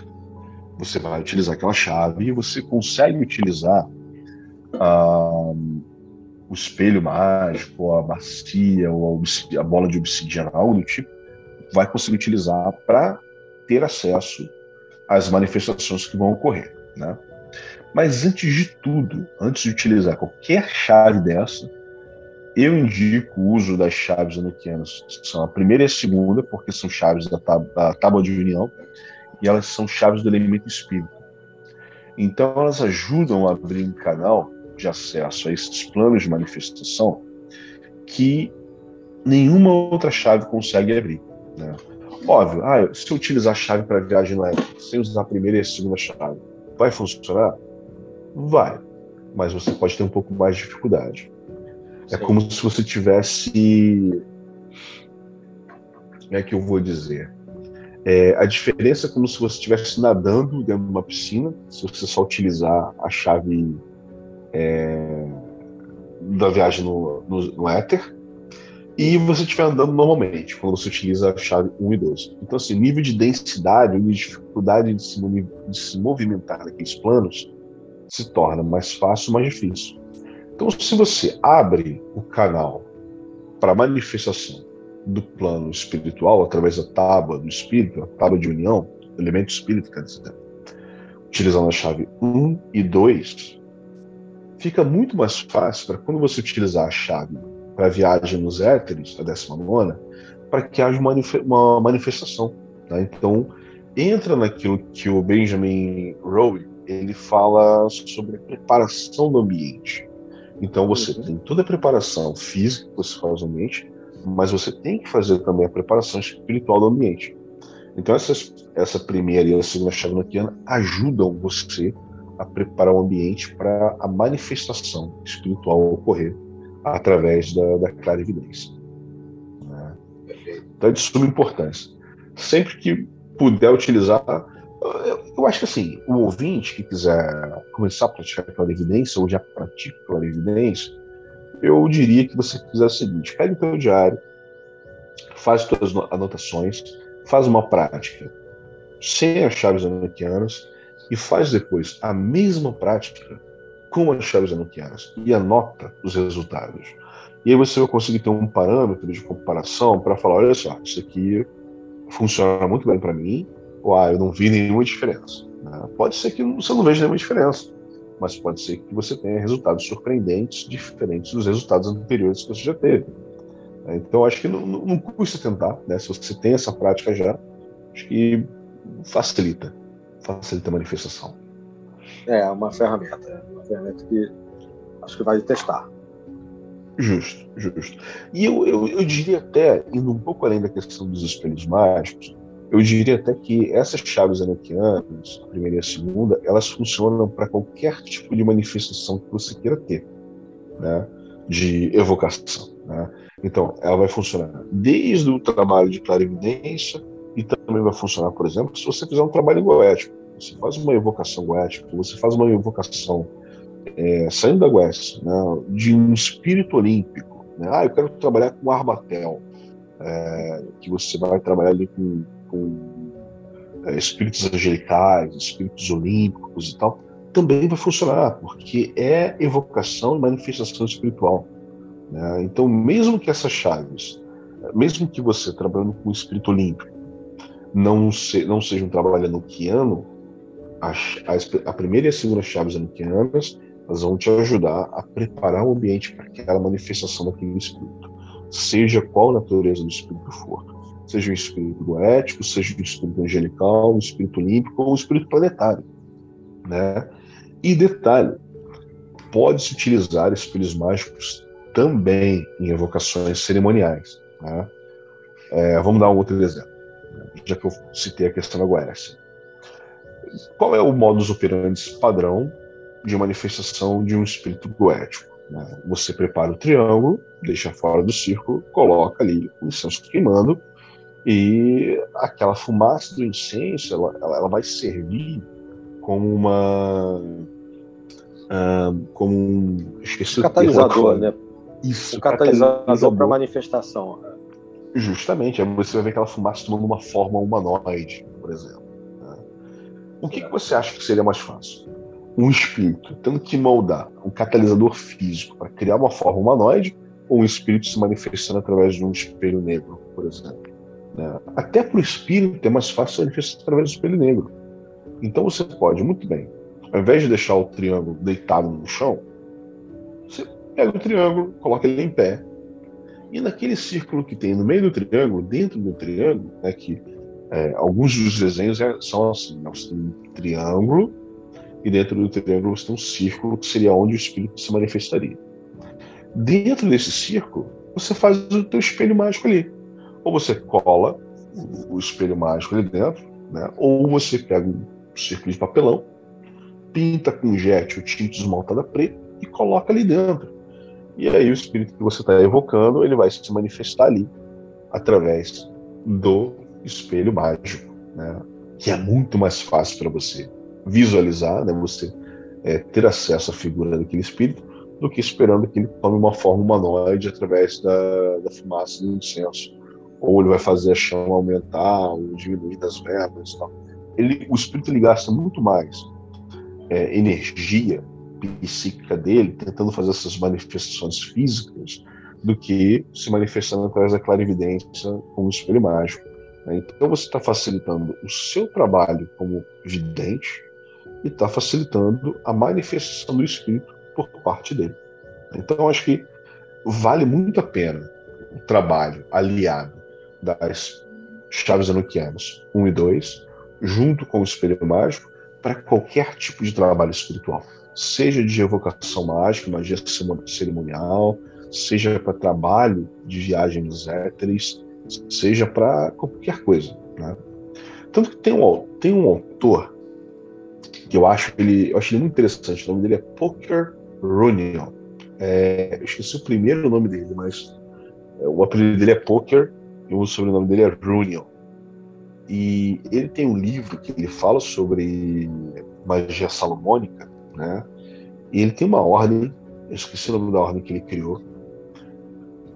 Você vai utilizar aquela chave e você consegue utilizar ah, o espelho mágico, a bacia, ou a, bola de obsidiana, algo do tipo, vai conseguir utilizar para ter acesso às manifestações que vão ocorrer. Né? Mas antes de tudo, antes de utilizar qualquer chave dessa, eu indico o uso das chaves enoquianas, são a primeira e a segunda, porque são chaves da, da tábua de união, e elas são chaves do elemento espírito. Então, elas ajudam a abrir um canal de acesso a esses planos de manifestação que nenhuma outra chave consegue abrir. Né? Óbvio, ah, se eu utilizar a chave para viagem época, sem usar a primeira e a segunda chave, vai funcionar? Vai. Mas você pode ter um pouco mais de dificuldade. É como se você tivesse. Como é que eu vou dizer? É, a diferença é como se você estivesse nadando dentro de uma piscina, se você só utilizar a chave é, da viagem no, no, no éter, e você estiver andando normalmente, quando você utiliza a chave 1 e 2. Então, assim, nível de densidade, de dificuldade de se, de se movimentar naqueles planos se torna mais fácil, mais difícil. Então, se você abre o canal para manifestação do plano espiritual através da tábua do espírito, a tábua de união, elemento espírito, quer dizer, utilizando a chave 1 e 2, fica muito mais fácil para quando você utilizar a chave para a viagem nos éteres, a 19, para que haja uma, uma manifestação. Tá? Então, entra naquilo que o Benjamin Rowe ele fala sobre a preparação do ambiente. Então você uhum. tem toda a preparação física que você faz no ambiente, mas você tem que fazer também a preparação espiritual do ambiente. Então essas, essa primeira e a segunda chave noquiana ajudam você a preparar o ambiente para a manifestação espiritual ocorrer através da, da clarividência. Né? Então é de suma importância. Sempre que puder utilizar, eu acho que assim, o ouvinte que quiser começar a praticar clarividência ou já pratica clarividência, eu diria que você fizer o seguinte: pega o teu diário, faz suas anotações, faz uma prática sem as chaves anoquianas e faz depois a mesma prática com as chaves anoquianas e anota os resultados. E aí você vai conseguir ter um parâmetro de comparação para falar: olha só, isso aqui funciona muito bem para mim, ah, eu não vi nenhuma diferença. Né? Pode ser que você não veja nenhuma diferença, mas pode ser que você tenha resultados surpreendentes, diferentes dos resultados anteriores que você já teve. Então, acho que não, não custa tentar, né? se você tem essa prática já, acho que facilita, facilita a manifestação. É, uma ferramenta, é uma ferramenta que acho que vai testar. Justo, justo. E eu, eu, eu diria até, indo um pouco além da questão dos espelhos mágicos, eu diria até que essas chaves enoquianas, a primeira e a segunda, elas funcionam para qualquer tipo de manifestação que você queira ter, né? de evocação. Né? Então, ela vai funcionar desde o trabalho de clarividência e também vai funcionar, por exemplo, se você fizer um trabalho goético. Você faz uma evocação goética, você faz uma evocação é, saindo da Goécia, né, de um espírito olímpico. Né? Ah, eu quero trabalhar com Arbatel, é, que você vai trabalhar ali com com é, espíritos angelicais, espíritos olímpicos e tal, também vai funcionar, porque é evocação e manifestação espiritual. Né? Então, mesmo que essas chaves, mesmo que você trabalhando com o espírito olímpico, não, se, não sejam trabalhando quiano, a, a, a, primeira e a segunda chaves anuquianas elas vão te ajudar a preparar o ambiente para aquela manifestação daquele espírito, seja qual natureza do espírito for seja o espírito goético, seja o espírito angelical, o espírito olímpico ou o espírito planetário. Né? E detalhe, pode-se utilizar espelhos mágicos também em evocações cerimoniais. Né? É, vamos dar um outro exemplo, né? já que eu citei a questão da Goécia. Qual é o modus operandi padrão de manifestação de um espírito goético? Né? Você prepara o triângulo, deixa fora do círculo, coloca ali o incenso queimando e aquela fumaça do incenso, ela, ela, vai servir como uma. Uh, como um. Esqueci um catalisador, né? Isso, um catalisador para manifestação. Né? Justamente, você vai ver aquela fumaça tomando uma forma humanoide, por exemplo. Né? O que, que você acha que seria mais fácil? Um espírito tendo que moldar um catalisador físico para criar uma forma humanoide ou um espírito se manifestando através de um espelho negro, por exemplo? Né? Até para o espírito é mais fácil manifestar através do espelho negro. Então você pode, muito bem, ao invés de deixar o triângulo deitado no chão, você pega o triângulo, coloca ele em pé. E naquele círculo que tem no meio do triângulo, dentro do triângulo, né, que é, alguns dos desenhos é, são assim: né, você tem um triângulo, e dentro do triângulo você tem um círculo, que seria onde o espírito se manifestaria. Dentro desse círculo, você faz o teu espelho mágico ali. Ou você cola o espelho mágico ali dentro, né? ou você pega um círculo de papelão, pinta com jet o tinta esmaltada preta e coloca ali dentro. E aí o espírito que você está evocando, ele vai se manifestar ali através do espelho mágico, né? que é muito mais fácil para você visualizar, né? você é, ter acesso à figura daquele espírito, do que esperando que ele tome uma forma humanoide através da, da fumaça do incenso. Ou ele vai fazer a chama aumentar ou diminuir das velas e tal. Ele, o espírito ele gasta muito mais é, energia psíquica dele tentando fazer essas manifestações físicas do que se manifestando através da clarividência com o espelho mágico. Né? Então você está facilitando o seu trabalho como vidente e está facilitando a manifestação do espírito por parte dele. Então, acho que vale muito a pena o trabalho aliado das chaves anuquianas 1 e 2, junto com o espelho mágico, para qualquer tipo de trabalho espiritual. Seja de evocação mágica, magia cerimonial, seja para trabalho de viagem dos éteres, seja para qualquer coisa. Né? Tanto que tem um, tem um autor que eu acho ele, eu acho ele muito interessante, o nome dele é Poker Runion. É, eu esqueci o primeiro nome dele, mas é, o apelido dele é Poker o sobrenome dele é Runion. E ele tem um livro que ele fala sobre magia salomônica, né? E ele tem uma ordem, eu esqueci o nome da ordem que ele criou.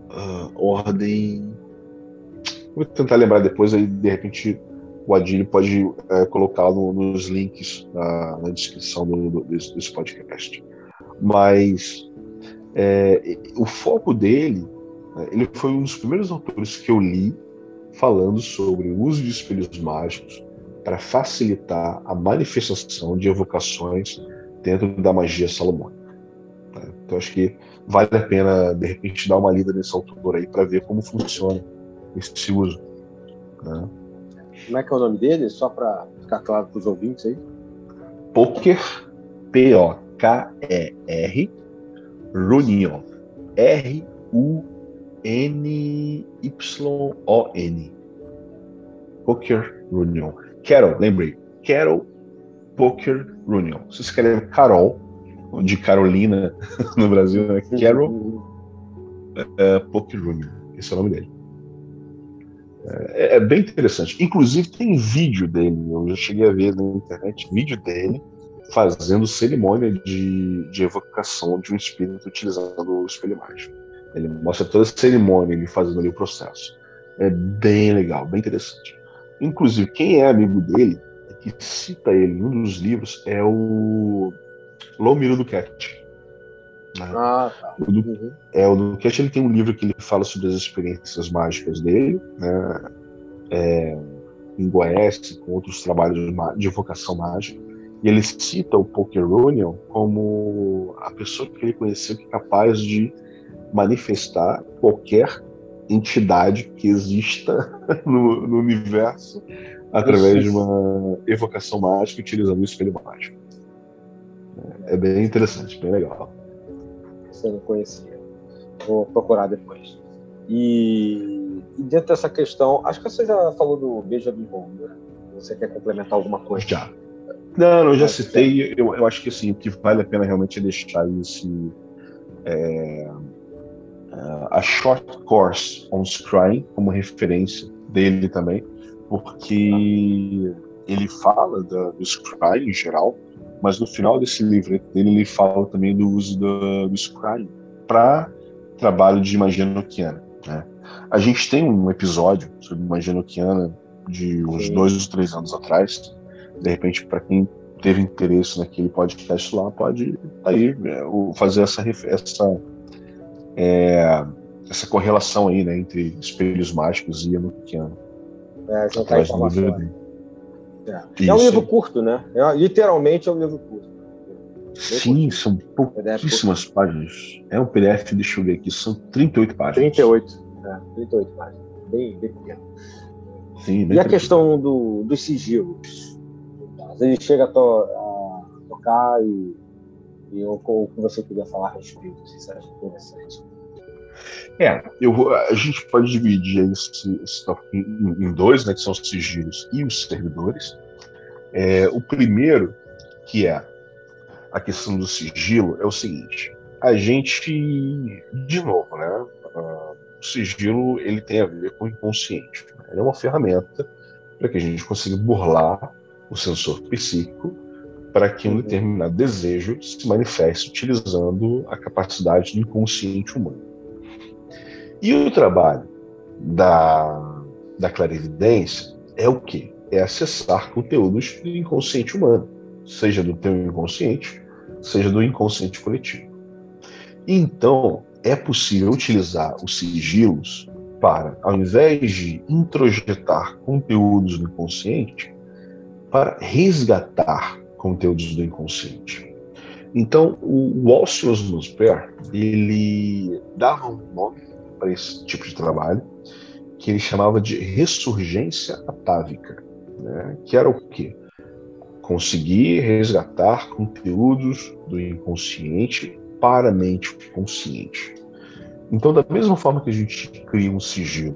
Uh, ordem. Vou tentar lembrar depois, aí de repente o Adilho pode é, colocar no, nos links na, na descrição do, do, desse, desse podcast mas é, o foco dele, ele foi um dos primeiros autores que eu li falando sobre o uso de espelhos mágicos para facilitar a manifestação de evocações dentro da magia salomônica. Né? Então acho que vale a pena de repente dar uma lida nesse autor aí para ver como funciona esse uso. Né? Como é que é o nome dele? Só para ficar claro para os ouvintes aí. Poker P-O K-E-R, Runion. R-U-N-Y-O-N. Poker Runion. Carol, lembrei. Carol Poker Runion. Se escreve Carol, de Carolina no Brasil, né? Carol uh, Poker Runion. Esse é o nome dele. É, é, bem interessante. Inclusive tem vídeo dele, eu já cheguei a ver na internet, vídeo dele fazendo cerimônia de, de evocação de um espírito utilizando o espelho mágico. Ele mostra toda a cerimônia, ele fazendo ali o processo. É bem legal, bem interessante. Inclusive, quem é amigo dele, que cita ele em um dos livros, é o Lomiro Duquette. Né? Ah, tá. O du... uhum. É, o ele tem um livro que ele fala sobre as experiências mágicas dele, né? É, em Goiás, com outros trabalhos de evocação mágica. E ele cita o Poker Union como a pessoa que ele conheceu que é capaz de manifestar qualquer entidade que exista no, no universo através de uma evocação mágica utilizando o espelho mágico. É bem interessante, bem legal. Você não conhecia. Vou procurar depois. E, e dentro dessa questão, acho que você já falou do Benjamin Bond, né? Você quer complementar alguma coisa? Já. Não, não, eu já citei. Eu, eu acho que assim, o que vale a pena realmente é deixar esse. É, a Short Course on Scrying como referência dele também, porque ele fala da, do Scrying em geral, mas no final desse livro dele ele fala também do uso do, do Scrying para trabalho de magia noquiana. Né? A gente tem um episódio sobre magia noquiana de uns Sim. dois ou três anos atrás, de repente, para quem teve interesse naquele podcast lá, pode aí é, fazer essa, essa, é, essa correlação aí, né, entre espelhos mágicos e Enochiano. É, juntar tá informação. É. é um livro curto, né? É, literalmente é um livro curto. Sim, são pouquíssimas PDF. páginas. É um PDF, deixa eu ver aqui, são 38 páginas. 38, é, 38 páginas. Bem, bem pequeno. Sim, bem e a questão do, dos sigilos? Ele chega a, to, a tocar e, e o, o que você queria falar a respeito, se você acha interessante. É, eu, a gente pode dividir esse, esse tópico em, em, dois, né, que são os sigilos e os servidores. É, o primeiro, que é a questão do sigilo, é o seguinte: a gente, de novo, né, o sigilo ele tem a ver com o inconsciente. Né? Ele é uma ferramenta para que a gente consiga burlar o sensor psíquico para que um uhum. determinado desejo se manifeste utilizando a capacidade do inconsciente humano. E o trabalho da, da clarividência é o quê? É acessar conteúdos do inconsciente humano, seja do teu inconsciente, seja do inconsciente coletivo. Então, é possível utilizar os sigilos para, ao invés de introjetar conteúdos do inconsciente, para resgatar conteúdos do inconsciente. Então, o Walsh Osmosper, ele dava um nome para esse tipo de trabalho, que ele chamava de ressurgência atávica, né? que era o quê? Conseguir resgatar conteúdos do inconsciente para a mente consciente. Então, da mesma forma que a gente cria um sigilo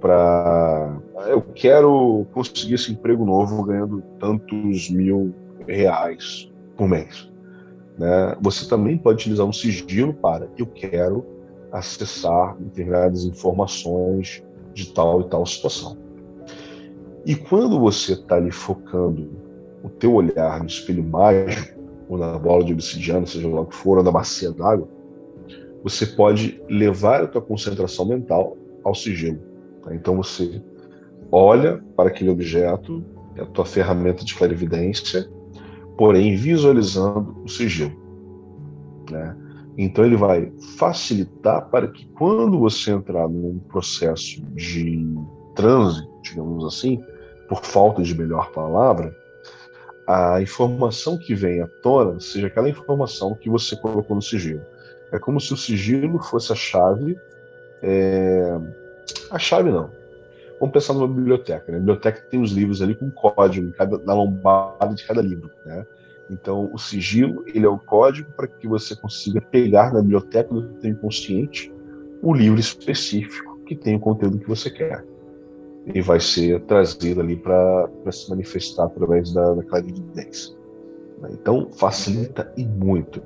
para eu quero conseguir esse emprego novo ganhando tantos mil reais por mês, né? Você também pode utilizar um sigilo para eu quero acessar determinadas informações de tal e tal situação. E quando você está ali focando o teu olhar no espelho mágico, ou na bola de obsidiana, seja lá o que for, ou na bacia d'água, você pode levar a tua concentração mental ao sigilo. Tá? Então você olha para aquele objeto, é a tua ferramenta de clarividência, porém visualizando o sigilo. Né? Então ele vai facilitar para que quando você entrar num processo de transe, digamos assim, por falta de melhor palavra, a informação que vem à tona seja aquela informação que você colocou no sigilo. É como se o sigilo fosse a chave. É... A chave não. Vamos pensar numa biblioteca. Né? A biblioteca tem os livros ali com código cada, na lombada de cada livro. Né? Então, o sigilo ele é o código para que você consiga pegar na biblioteca do seu inconsciente o livro específico que tem o conteúdo que você quer. E vai ser trazido ali para se manifestar através da, da clarividência. Então, facilita e muito.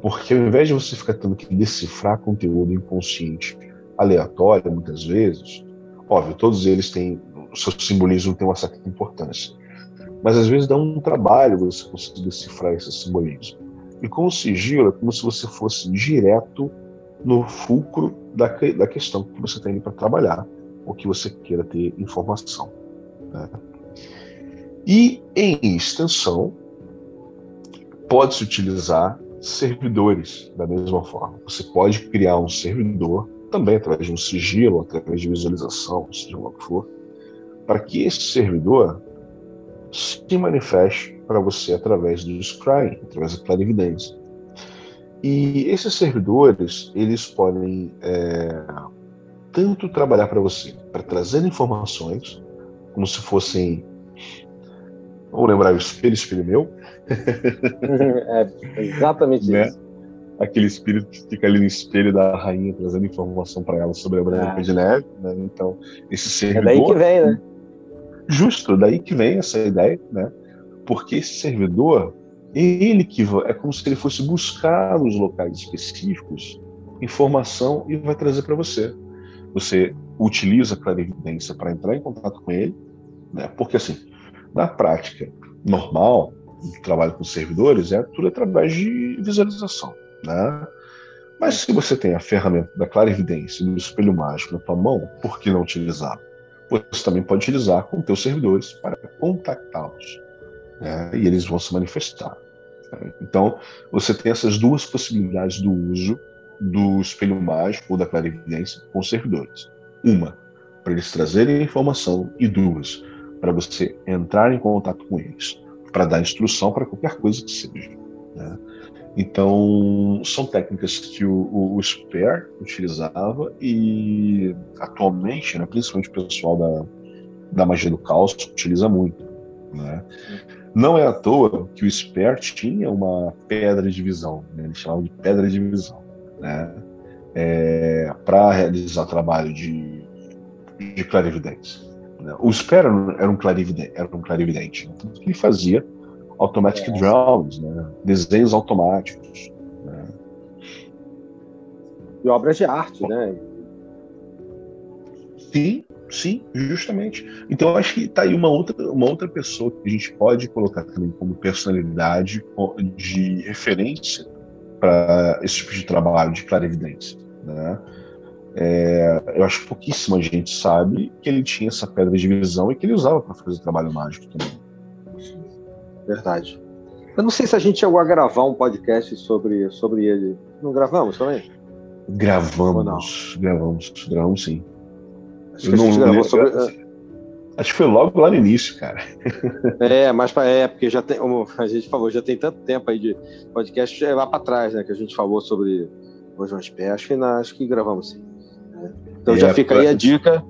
Porque ao invés de você ficar tendo que decifrar conteúdo inconsciente aleatório, muitas vezes, óbvio, todos eles têm, o seu simbolismo tem uma certa importância. Mas às vezes dá um trabalho você conseguir decifrar esse simbolismo. E com o sigilo é como se você fosse direto no fulcro da, da questão que você tem para trabalhar, ou que você queira ter informação. Né? E, em extensão, pode-se utilizar servidores da mesma forma. Você pode criar um servidor, também através de um sigilo, através de visualização, seja lá o que for, para que esse servidor se manifeste para você através do scrying, através da clarividência. E esses servidores, eles podem é, tanto trabalhar para você, para trazer informações, como se fossem, vamos lembrar, o espelho, espelho meu. é exatamente né? isso. Aquele espírito que fica ali no espelho da rainha, trazendo informação para ela sobre a Branca ah. de Neve. Né? Então, esse servidor... É daí que vem, né? Justo, daí que vem essa ideia, né? Porque esse servidor, ele que é como se ele fosse buscar nos locais específicos informação e vai trazer para você. Você utiliza a clarividência para entrar em contato com ele, né? Porque assim, na prática normal, trabalho com servidores, é tudo através de visualização, né? Mas se você tem a ferramenta da clarividência e espelho mágico na tua mão, por que não utilizá-lo? Você também pode utilizar com teus servidores para contactá-los. Né? E eles vão se manifestar. Né? Então, você tem essas duas possibilidades do uso do espelho mágico ou da clarividência com servidores. Uma, para eles trazerem informação, e duas, para você entrar em contato com eles, para dar instrução para qualquer coisa que seja. Né? Então, são técnicas que o, o, o utilizava e atualmente, né, principalmente o pessoal da, da magia do caos utiliza muito. Né? Não é à toa que o Sper tinha uma pedra de visão, né? eles chamavam de pedra de visão, né? É, para realizar trabalho de, de clarividência. Né? O Sper era um clarividente, era um clarividente né? ele fazia automatic é. drawings, né? desenhos automáticos. Né? E obras de arte, né? Sim, sim, justamente. Então acho que está aí uma outra, uma outra pessoa que a gente pode colocar também como personalidade de referência para esse tipo de trabalho de clarividência. Né? É, eu acho que pouquíssima gente sabe que ele tinha essa pedra de visão e que ele usava para fazer trabalho mágico também. Verdade. Eu não sei se a gente chegou a gravar um podcast sobre, sobre ele. Não gravamos também? Gravamos, gravamos, gravamos sim. Acho que gente gravou sobre. Acho que foi logo lá no início, cara. É, mas é, porque já tem, como a gente falou, já tem tanto tempo aí de podcast é lá para trás, né? Que a gente falou sobre o João Pé. Acho que, acho que gravamos sim. Né? Então é, já fica aí a dica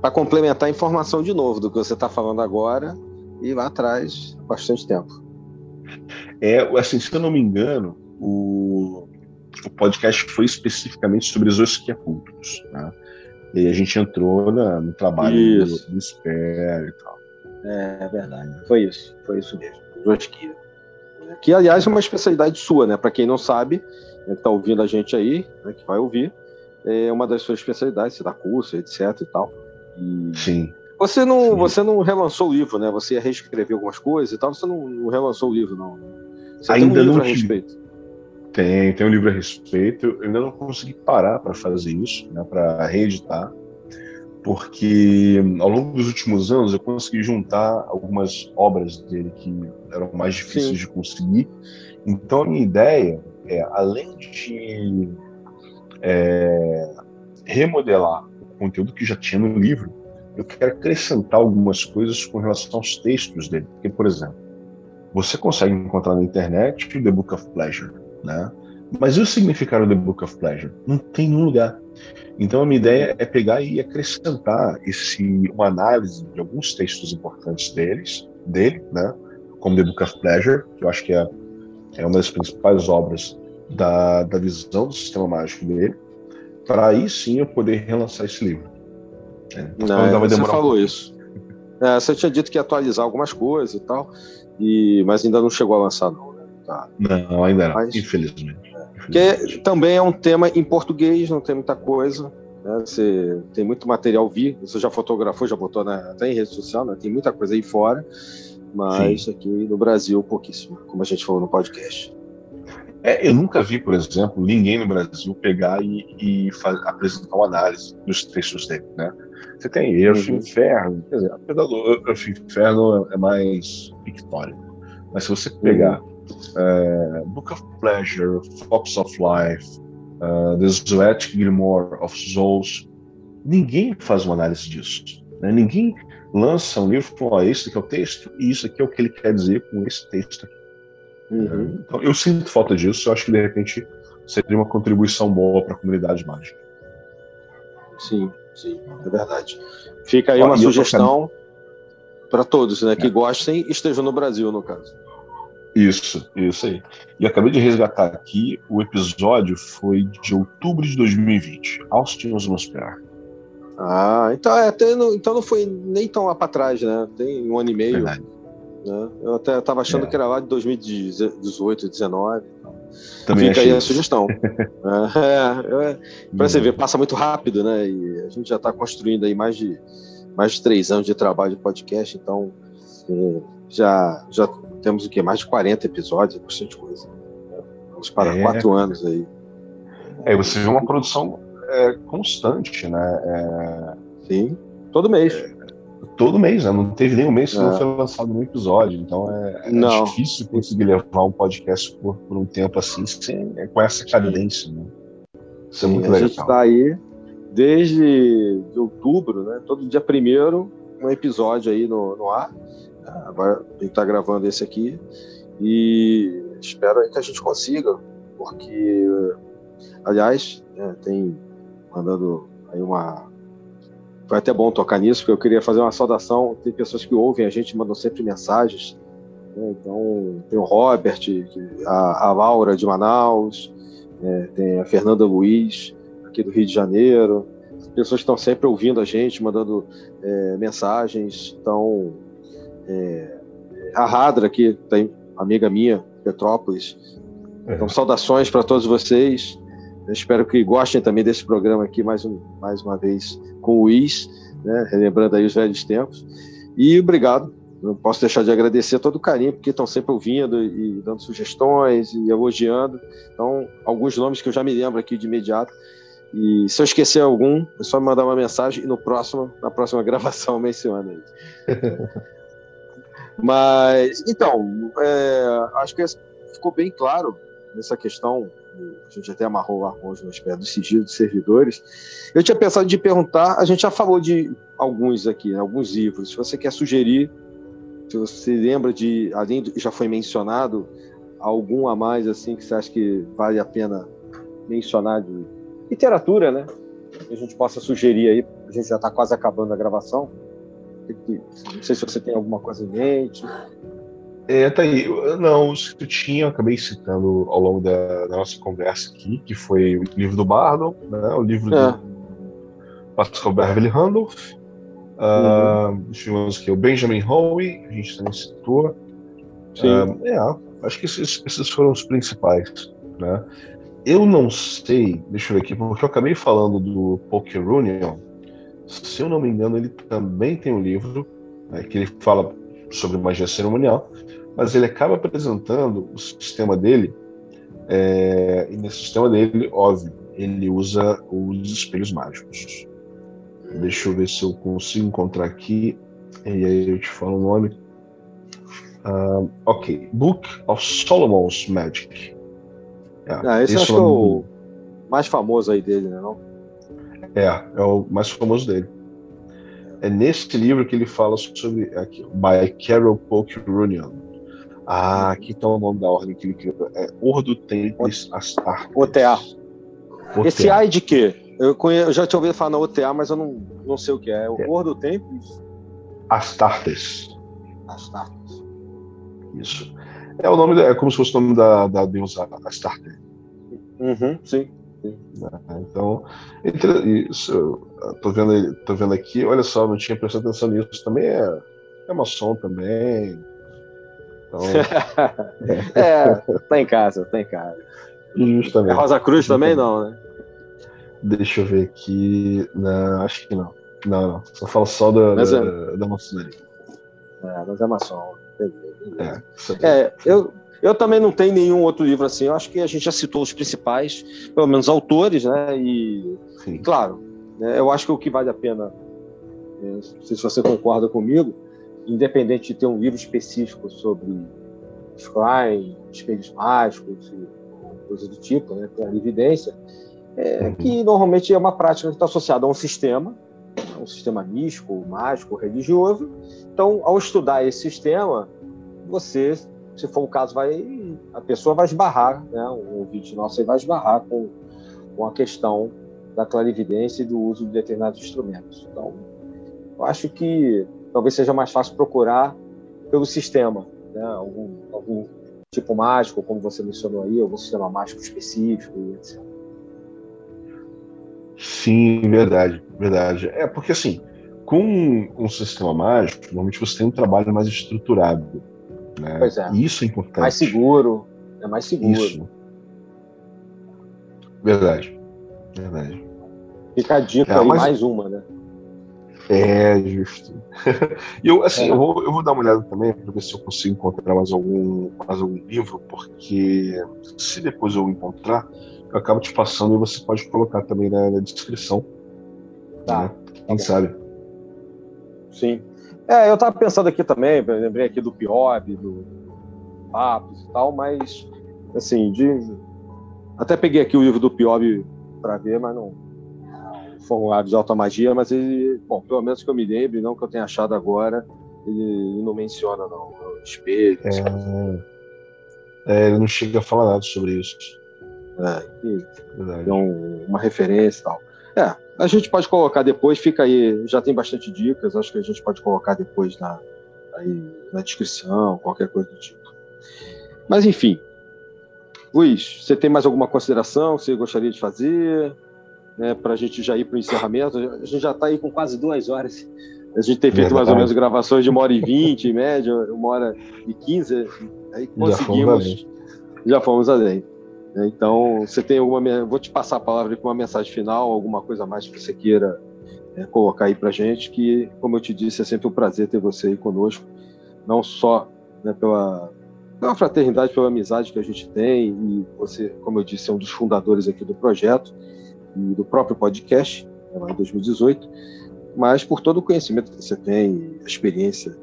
para complementar a informação de novo do que você está falando agora e lá atrás, bastante tempo. É, assim, se eu não me engano, o, o podcast foi especificamente sobre os osquiacultos, né? E a gente entrou na, no trabalho isso. do, do e tal. É, é, verdade. Foi isso. Foi isso mesmo. Osquia. Que, aliás, é uma especialidade sua, né? Para quem não sabe, né, que está ouvindo a gente aí, né, que vai ouvir, é uma das suas especialidades, você dá curso, etc e tal. E... Sim. Você não, você não relançou o livro, né? Você ia reescrever algumas coisas e tal, você não, relançou o livro, não. Você ainda tem um não a respeito. Tem, tem um livro a respeito. Eu ainda não consegui parar para fazer isso, né, para reeditar, porque ao longo dos últimos anos eu consegui juntar algumas obras dele que eram mais difíceis Sim. de conseguir. Então a minha ideia é, além de é, remodelar o conteúdo que já tinha no livro, eu quero acrescentar algumas coisas com relação aos textos dele. Porque, por exemplo, você consegue encontrar na internet o The Book of Pleasure, né? Mas e o significado do The Book of Pleasure? Não tem nenhum lugar. Então a minha ideia é pegar e acrescentar esse uma análise de alguns textos importantes deles, dele, né? Como The Book of Pleasure, que eu acho que é, é uma das principais obras da, da visão do sistema mágico dele, para aí sim eu poder relançar esse livro. É, Não, você falou um isso. É, você tinha dito que ia atualizar algumas coisas e tal, e, mas ainda não chegou a lançar, não. Né? Tá. Não, ainda não, mas, infelizmente. Porque também é um tema em português, não tem muita coisa. Né? Você tem muito material vir, você já fotografou, já botou na, até em rede social, né? tem muita coisa aí fora, mas Sim. aqui no Brasil pouquíssimo, como a gente falou no podcast. É, eu nunca vi, por exemplo, ninguém no Brasil pegar e, e faz, apresentar uma análise dos textos dele, né? Você tem Erfo uhum. Inferno, quer dizer, apesar do Erfo Inferno é mais pictórico. Mas se você pegar uhum. é, Book of Pleasure, Fox of Life, uh, The Zoetic Grimoire of Souls, ninguém faz uma análise disso. Né? Ninguém lança um livro com, oh, esse aqui é o texto e isso aqui é o que ele quer dizer com esse texto aqui. Uhum. Então, eu sinto falta disso, eu acho que de repente seria uma contribuição boa para a comunidade mágica. Sim. Sim, é verdade. Fica aí uma sugestão para todos, né, que é. gostem e estejam no Brasil, no caso. Isso, isso aí. E acabei de resgatar aqui, o episódio foi de outubro de 2020, Austin Osmosper. Ah, então, é, até não, então não foi nem tão lá para trás, né? Tem um ano e meio. Verdade. Né? Eu até estava achando é. que era lá de 2018, 2019. Também Fica aí a sugestão. é, é, para você ver, passa muito rápido, né? E a gente já está construindo aí mais de, mais de três anos de trabalho de podcast, então é, já, já temos o quê? Mais de 40 episódios, bastante coisa. Vamos para é. quatro anos aí. É, você vê uma produção é, constante, né? É, Sim, todo mês todo mês, né? Não teve nenhum mês que é. não foi lançado um episódio. Então é, é difícil conseguir levar um podcast por, por um tempo assim, sem, é, com essa cadência, né? Isso é muito legal. A gente está aí desde de outubro, né? Todo dia primeiro, um episódio aí no, no ar. Agora a gente está gravando esse aqui. E espero que a gente consiga, porque, aliás, é, tem mandando aí uma. Foi até bom tocar nisso, porque eu queria fazer uma saudação. Tem pessoas que ouvem a gente, mandam sempre mensagens. Né? Então, tem o Robert, a, a Laura de Manaus, é, tem a Fernanda Luiz, aqui do Rio de Janeiro. Pessoas que estão sempre ouvindo a gente, mandando é, mensagens. Então, é, a Radra, aqui tem amiga minha, Petrópolis. É. Então, saudações para todos vocês. Eu espero que gostem também desse programa aqui, mais, um, mais uma vez, com o Luiz, né, relembrando aí os velhos tempos. E obrigado. Não posso deixar de agradecer todo o carinho, porque estão sempre ouvindo e dando sugestões e elogiando. Então, alguns nomes que eu já me lembro aqui de imediato. E se eu esquecer algum, é só me mandar uma mensagem e no próximo, na próxima gravação menciona aí. Mas, então, é, acho que ficou bem claro nessa questão, a gente até amarrou lá hoje no espera do sigilo de servidores. Eu tinha pensado de perguntar, a gente já falou de alguns aqui, né, alguns livros. Se você quer sugerir, se você lembra de, além do que já foi mencionado, algum a mais assim que você acha que vale a pena mencionar de literatura, né? Que a gente possa sugerir aí, a gente já está quase acabando a gravação. Não sei se você tem alguma coisa em mente. É, tá aí. Não, os que eu tinha, acabei citando ao longo da, da, nossa conversa aqui, que foi o livro do Bardo, né, o livro é. do Pascal Beverly Randolph, uh, uhum. tivemos aqui o Benjamin Howe, a gente também citou. Uh, é, acho que esses, esses foram os principais. Né? Eu não sei, deixa eu ver aqui, porque eu acabei falando do Poker Union, se eu não me engano, ele também tem um livro né, que ele fala sobre magia cerimonial, mas ele acaba apresentando o sistema dele, é, e nesse sistema dele, óbvio, ele usa os espelhos mágicos. Deixa eu ver se eu consigo encontrar aqui, e aí eu te falo o nome. Uh, ok, Book of Solomon's Magic. É, ah, esse, esse é o mais famoso aí dele, né? Não? É, é o mais famoso dele. É nesse livro que ele fala sobre aqui, by Carol Polk Runyon. Ah, aqui está o nome da ordem que ele criou. É Ordo Templis Astartes. OTA. Esse A é de quê? Eu, conheço, eu já tinha ouvido falar na OTA, mas eu não, não sei o que é. É o é. Ordo Templis? Astartes. Astartes. Isso. É o nome, é como se fosse o nome da, da deusa Astarte. Uhum, sim. Né? Então, isso, tô vendo, tô vendo aqui, olha só, não tinha prestado atenção nisso. Também é, é maçom também. Então, é, tá em casa, tá em casa. Justamente. É Rosa Cruz também não, né? Deixa eu ver aqui. Não, acho que não. Não, não. Só falo só da, mas da, é... da maçonaria. É, mas é maçom. É, é, eu, eu também não tenho nenhum outro livro assim. Eu acho que a gente já citou os principais, pelo menos autores, né? E, claro, né, eu acho que o que vale a pena, é, não sei se você concorda comigo, independente de ter um livro específico sobre scrying, espelhos mágicos, coisa do tipo, né? Tem a evidência, é, uhum. que normalmente é uma prática que está associada a um sistema, um sistema místico, mágico, religioso. Então, ao estudar esse sistema, você se for o caso, vai a pessoa vai esbarrar, né? O ouvinte nosso vai esbarrar com, com a questão da clarividência e do uso de determinados instrumentos. Então, eu acho que talvez seja mais fácil procurar pelo sistema, né? Algum, algum tipo mágico, como você mencionou aí, algum sistema mágico específico e etc. Sim, verdade, verdade. É porque assim, com um sistema mágico, normalmente você tem um trabalho mais estruturado né? Pois é. Isso é importante. Mais seguro. É mais seguro. Isso. Verdade. Verdade. Fica a dica é, aí, mas... mais uma, né? É, justo. E eu, assim, é. eu, vou, eu vou dar uma olhada também para ver se eu consigo encontrar mais algum, mais algum livro, porque se depois eu encontrar, eu acabo te passando e você pode colocar também na, na descrição. Tá. Né? Quem tá sabe? Sim. É, eu estava pensando aqui também, lembrei aqui do Piob, do Papos e tal, mas, assim, de... até peguei aqui o livro do Piob para ver, mas não. Formulário de alta magia, mas ele, bom, pelo menos que eu me lembre, não que eu tenha achado agora, ele não menciona, não. Espelho. É... é, ele não chega a falar nada sobre isso. É, e, é um, uma referência e tal. É, a gente pode colocar depois, fica aí, já tem bastante dicas, acho que a gente pode colocar depois na, aí, na descrição, qualquer coisa do tipo. Mas enfim, Luiz, você tem mais alguma consideração que você gostaria de fazer? Né, para a gente já ir para o encerramento? A gente já está aí com quase duas horas. A gente tem feito Verdade. mais ou menos gravações de uma hora e vinte, em média, uma hora e quinze. Aí conseguimos. Já fomos além. Então, você tem alguma. Vou te passar a palavra com uma mensagem final, alguma coisa mais que você queira é, colocar aí para gente, que, como eu te disse, é sempre um prazer ter você aí conosco, não só né, pela, pela fraternidade, pela amizade que a gente tem, e você, como eu disse, é um dos fundadores aqui do projeto e do próprio podcast, né, lá em 2018, mas por todo o conhecimento que você tem, a experiência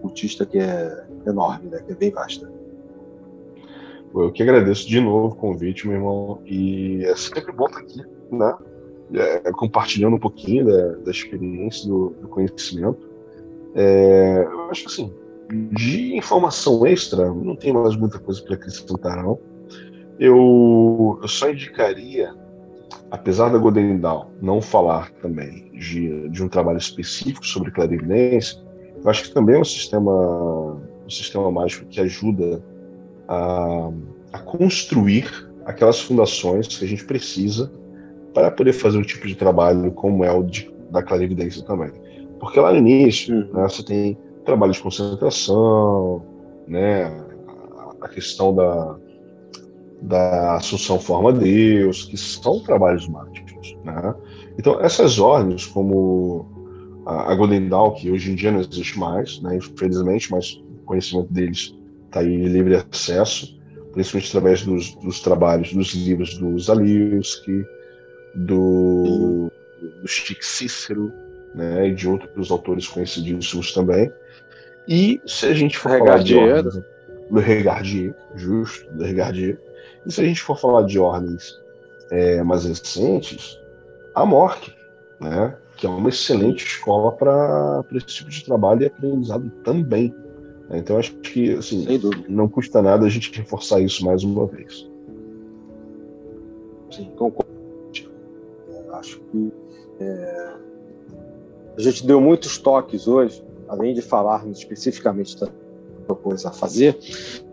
cultista que é enorme, né, que é bem vasta. Eu que agradeço de novo o convite, meu irmão, e é sempre bom estar aqui, né? É, compartilhando um pouquinho da, da experiência, do, do conhecimento. É, eu acho que assim, de informação extra, não tem mais muita coisa para acrescentar, não. Eu, eu só indicaria, apesar da Golden Dawn não falar também de, de um trabalho específico sobre clarividência, eu acho que também é um sistema, um sistema mágico que ajuda a, a construir aquelas fundações que a gente precisa para poder fazer o tipo de trabalho como é o de, da clarividência também. Porque lá no início, uhum. né, você tem trabalho de concentração, né, a questão da, da Assunção Forma Deus, que são trabalhos mágicos. Né? Então, essas ordens, como a, Golden Dawn, que hoje em dia não existe mais, né, infelizmente, mas o conhecimento deles está aí em livre acesso, principalmente através dos, dos trabalhos, dos livros do Zalewski, do, do Chico Cícero, né, e de outros autores conhecidíssimos também. E se a gente for Regardier. falar de ordens, do Regardier, justo, do Regardier, e se a gente for falar de ordens é, mais recentes, a Mork, né, que é uma excelente escola para esse tipo de trabalho e aprendizado também. Então acho que assim, não custa nada a gente reforçar isso mais uma vez. Sim, concordo. Acho que é, a gente deu muitos toques hoje além de falarmos especificamente da coisa a fazer,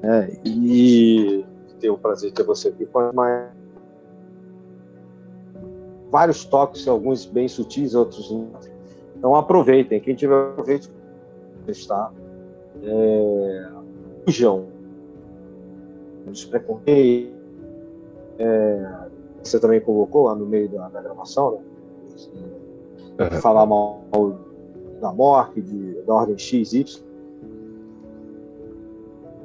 né, e ter o prazer de ter você aqui com mais vários toques, alguns bem sutis, outros não. Então aproveitem, quem tiver aproveite. Está é, fujam os preconceitos é, você também colocou lá no meio da, da gravação, né? Falar mal da morte, de, da ordem X, Y,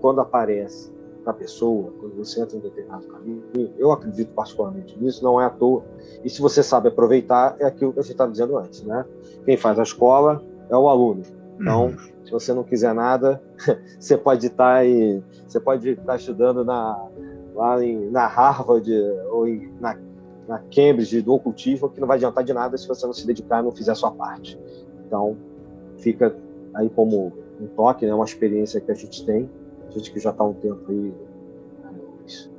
quando aparece para a pessoa, quando você entra em determinado caminho, eu acredito particularmente nisso, não é à toa. E se você sabe aproveitar, é aquilo que a gente estava dizendo antes, né? Quem faz a escola é o aluno. Então, uhum. se você não quiser nada, você pode estar aí, você pode estar estudando na, lá em, na Harvard ou em, na, na Cambridge do ocultismo, que não vai adiantar de nada se você não se dedicar e não fizer a sua parte. Então, fica aí como um toque, né, uma experiência que a gente tem, a gente que já está um tempo aí,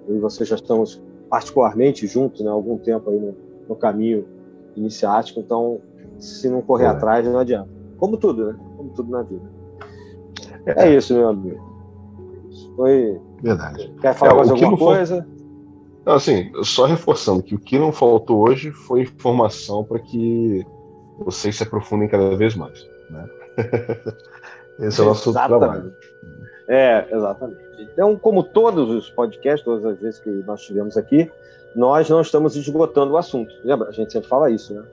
eu e você já estamos particularmente juntos, né, algum tempo aí no, no caminho iniciático, então se não correr é. atrás não adianta. Como tudo, né? Como tudo na vida. É, é isso, meu amigo. Foi. Verdade. Quer falar é, mais alguma coisa? Assim, só reforçando que o que não faltou hoje foi informação para que vocês se aprofundem cada vez mais. Né? Esse é o nosso exatamente. trabalho. É, exatamente. Então, como todos os podcasts, todas as vezes que nós tivemos aqui, nós não estamos esgotando o assunto. Lembra? A gente sempre fala isso, né?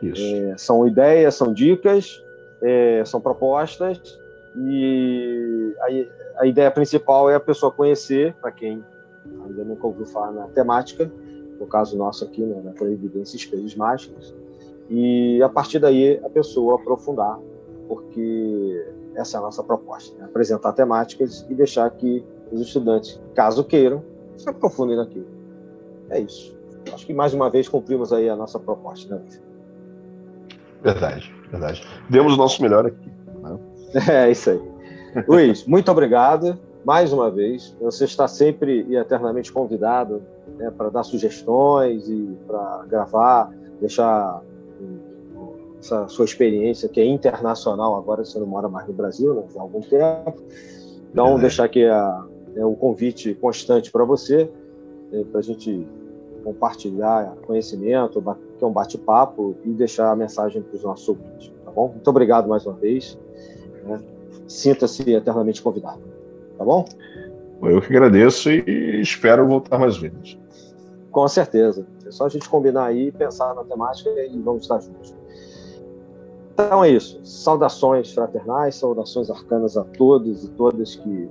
Isso. É, são ideias, são dicas, é, são propostas, e a, a, ideia principal é a pessoa conhecer, para quem ainda nunca ouviu falar na temática, no caso nosso aqui, né, na Proevidência Espelhos Mágicos, e a partir daí a pessoa aprofundar, porque essa é a nossa proposta, né? apresentar temáticas e deixar que os estudantes, caso queiram, se aprofundem naquilo. É isso. Acho que mais uma vez cumprimos aí a nossa proposta, né? Verdade, verdade. Demos o nosso melhor aqui. Né? É isso aí. Luiz, muito obrigado. mais uma vez, você está sempre e eternamente convidado né, para dar sugestões e para gravar, deixar essa sua experiência que é internacional, agora você não mora mais no Brasil, né, há algum tempo. Então, é. deixar aqui a, é, o convite constante para você, é, para a gente compartilhar conhecimento, que é um bate-papo e deixar a mensagem para os nossos ouvintes, tá bom? Muito obrigado mais uma vez. Né? Sinta-se eternamente convidado, tá bom? Eu que agradeço e espero voltar mais vezes. Com certeza. É só a gente combinar aí, pensar na temática e vamos estar juntos. Então é isso. Saudações fraternais, saudações arcanas a todos e todas que,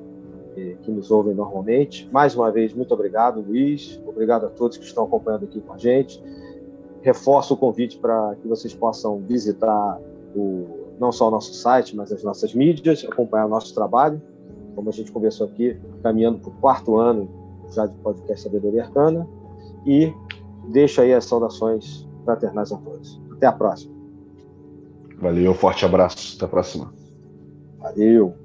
que nos ouvem normalmente. Mais uma vez, muito obrigado, Luiz. Obrigado a todos que estão acompanhando aqui com a gente. Reforço o convite para que vocês possam visitar o, não só o nosso site, mas as nossas mídias, acompanhar o nosso trabalho. Como a gente conversou aqui, caminhando para o quarto ano já de podcast Sabedoria Arcana. E deixo aí as saudações fraternais a todos. Até a próxima. Valeu, forte abraço. Até a próxima. Valeu.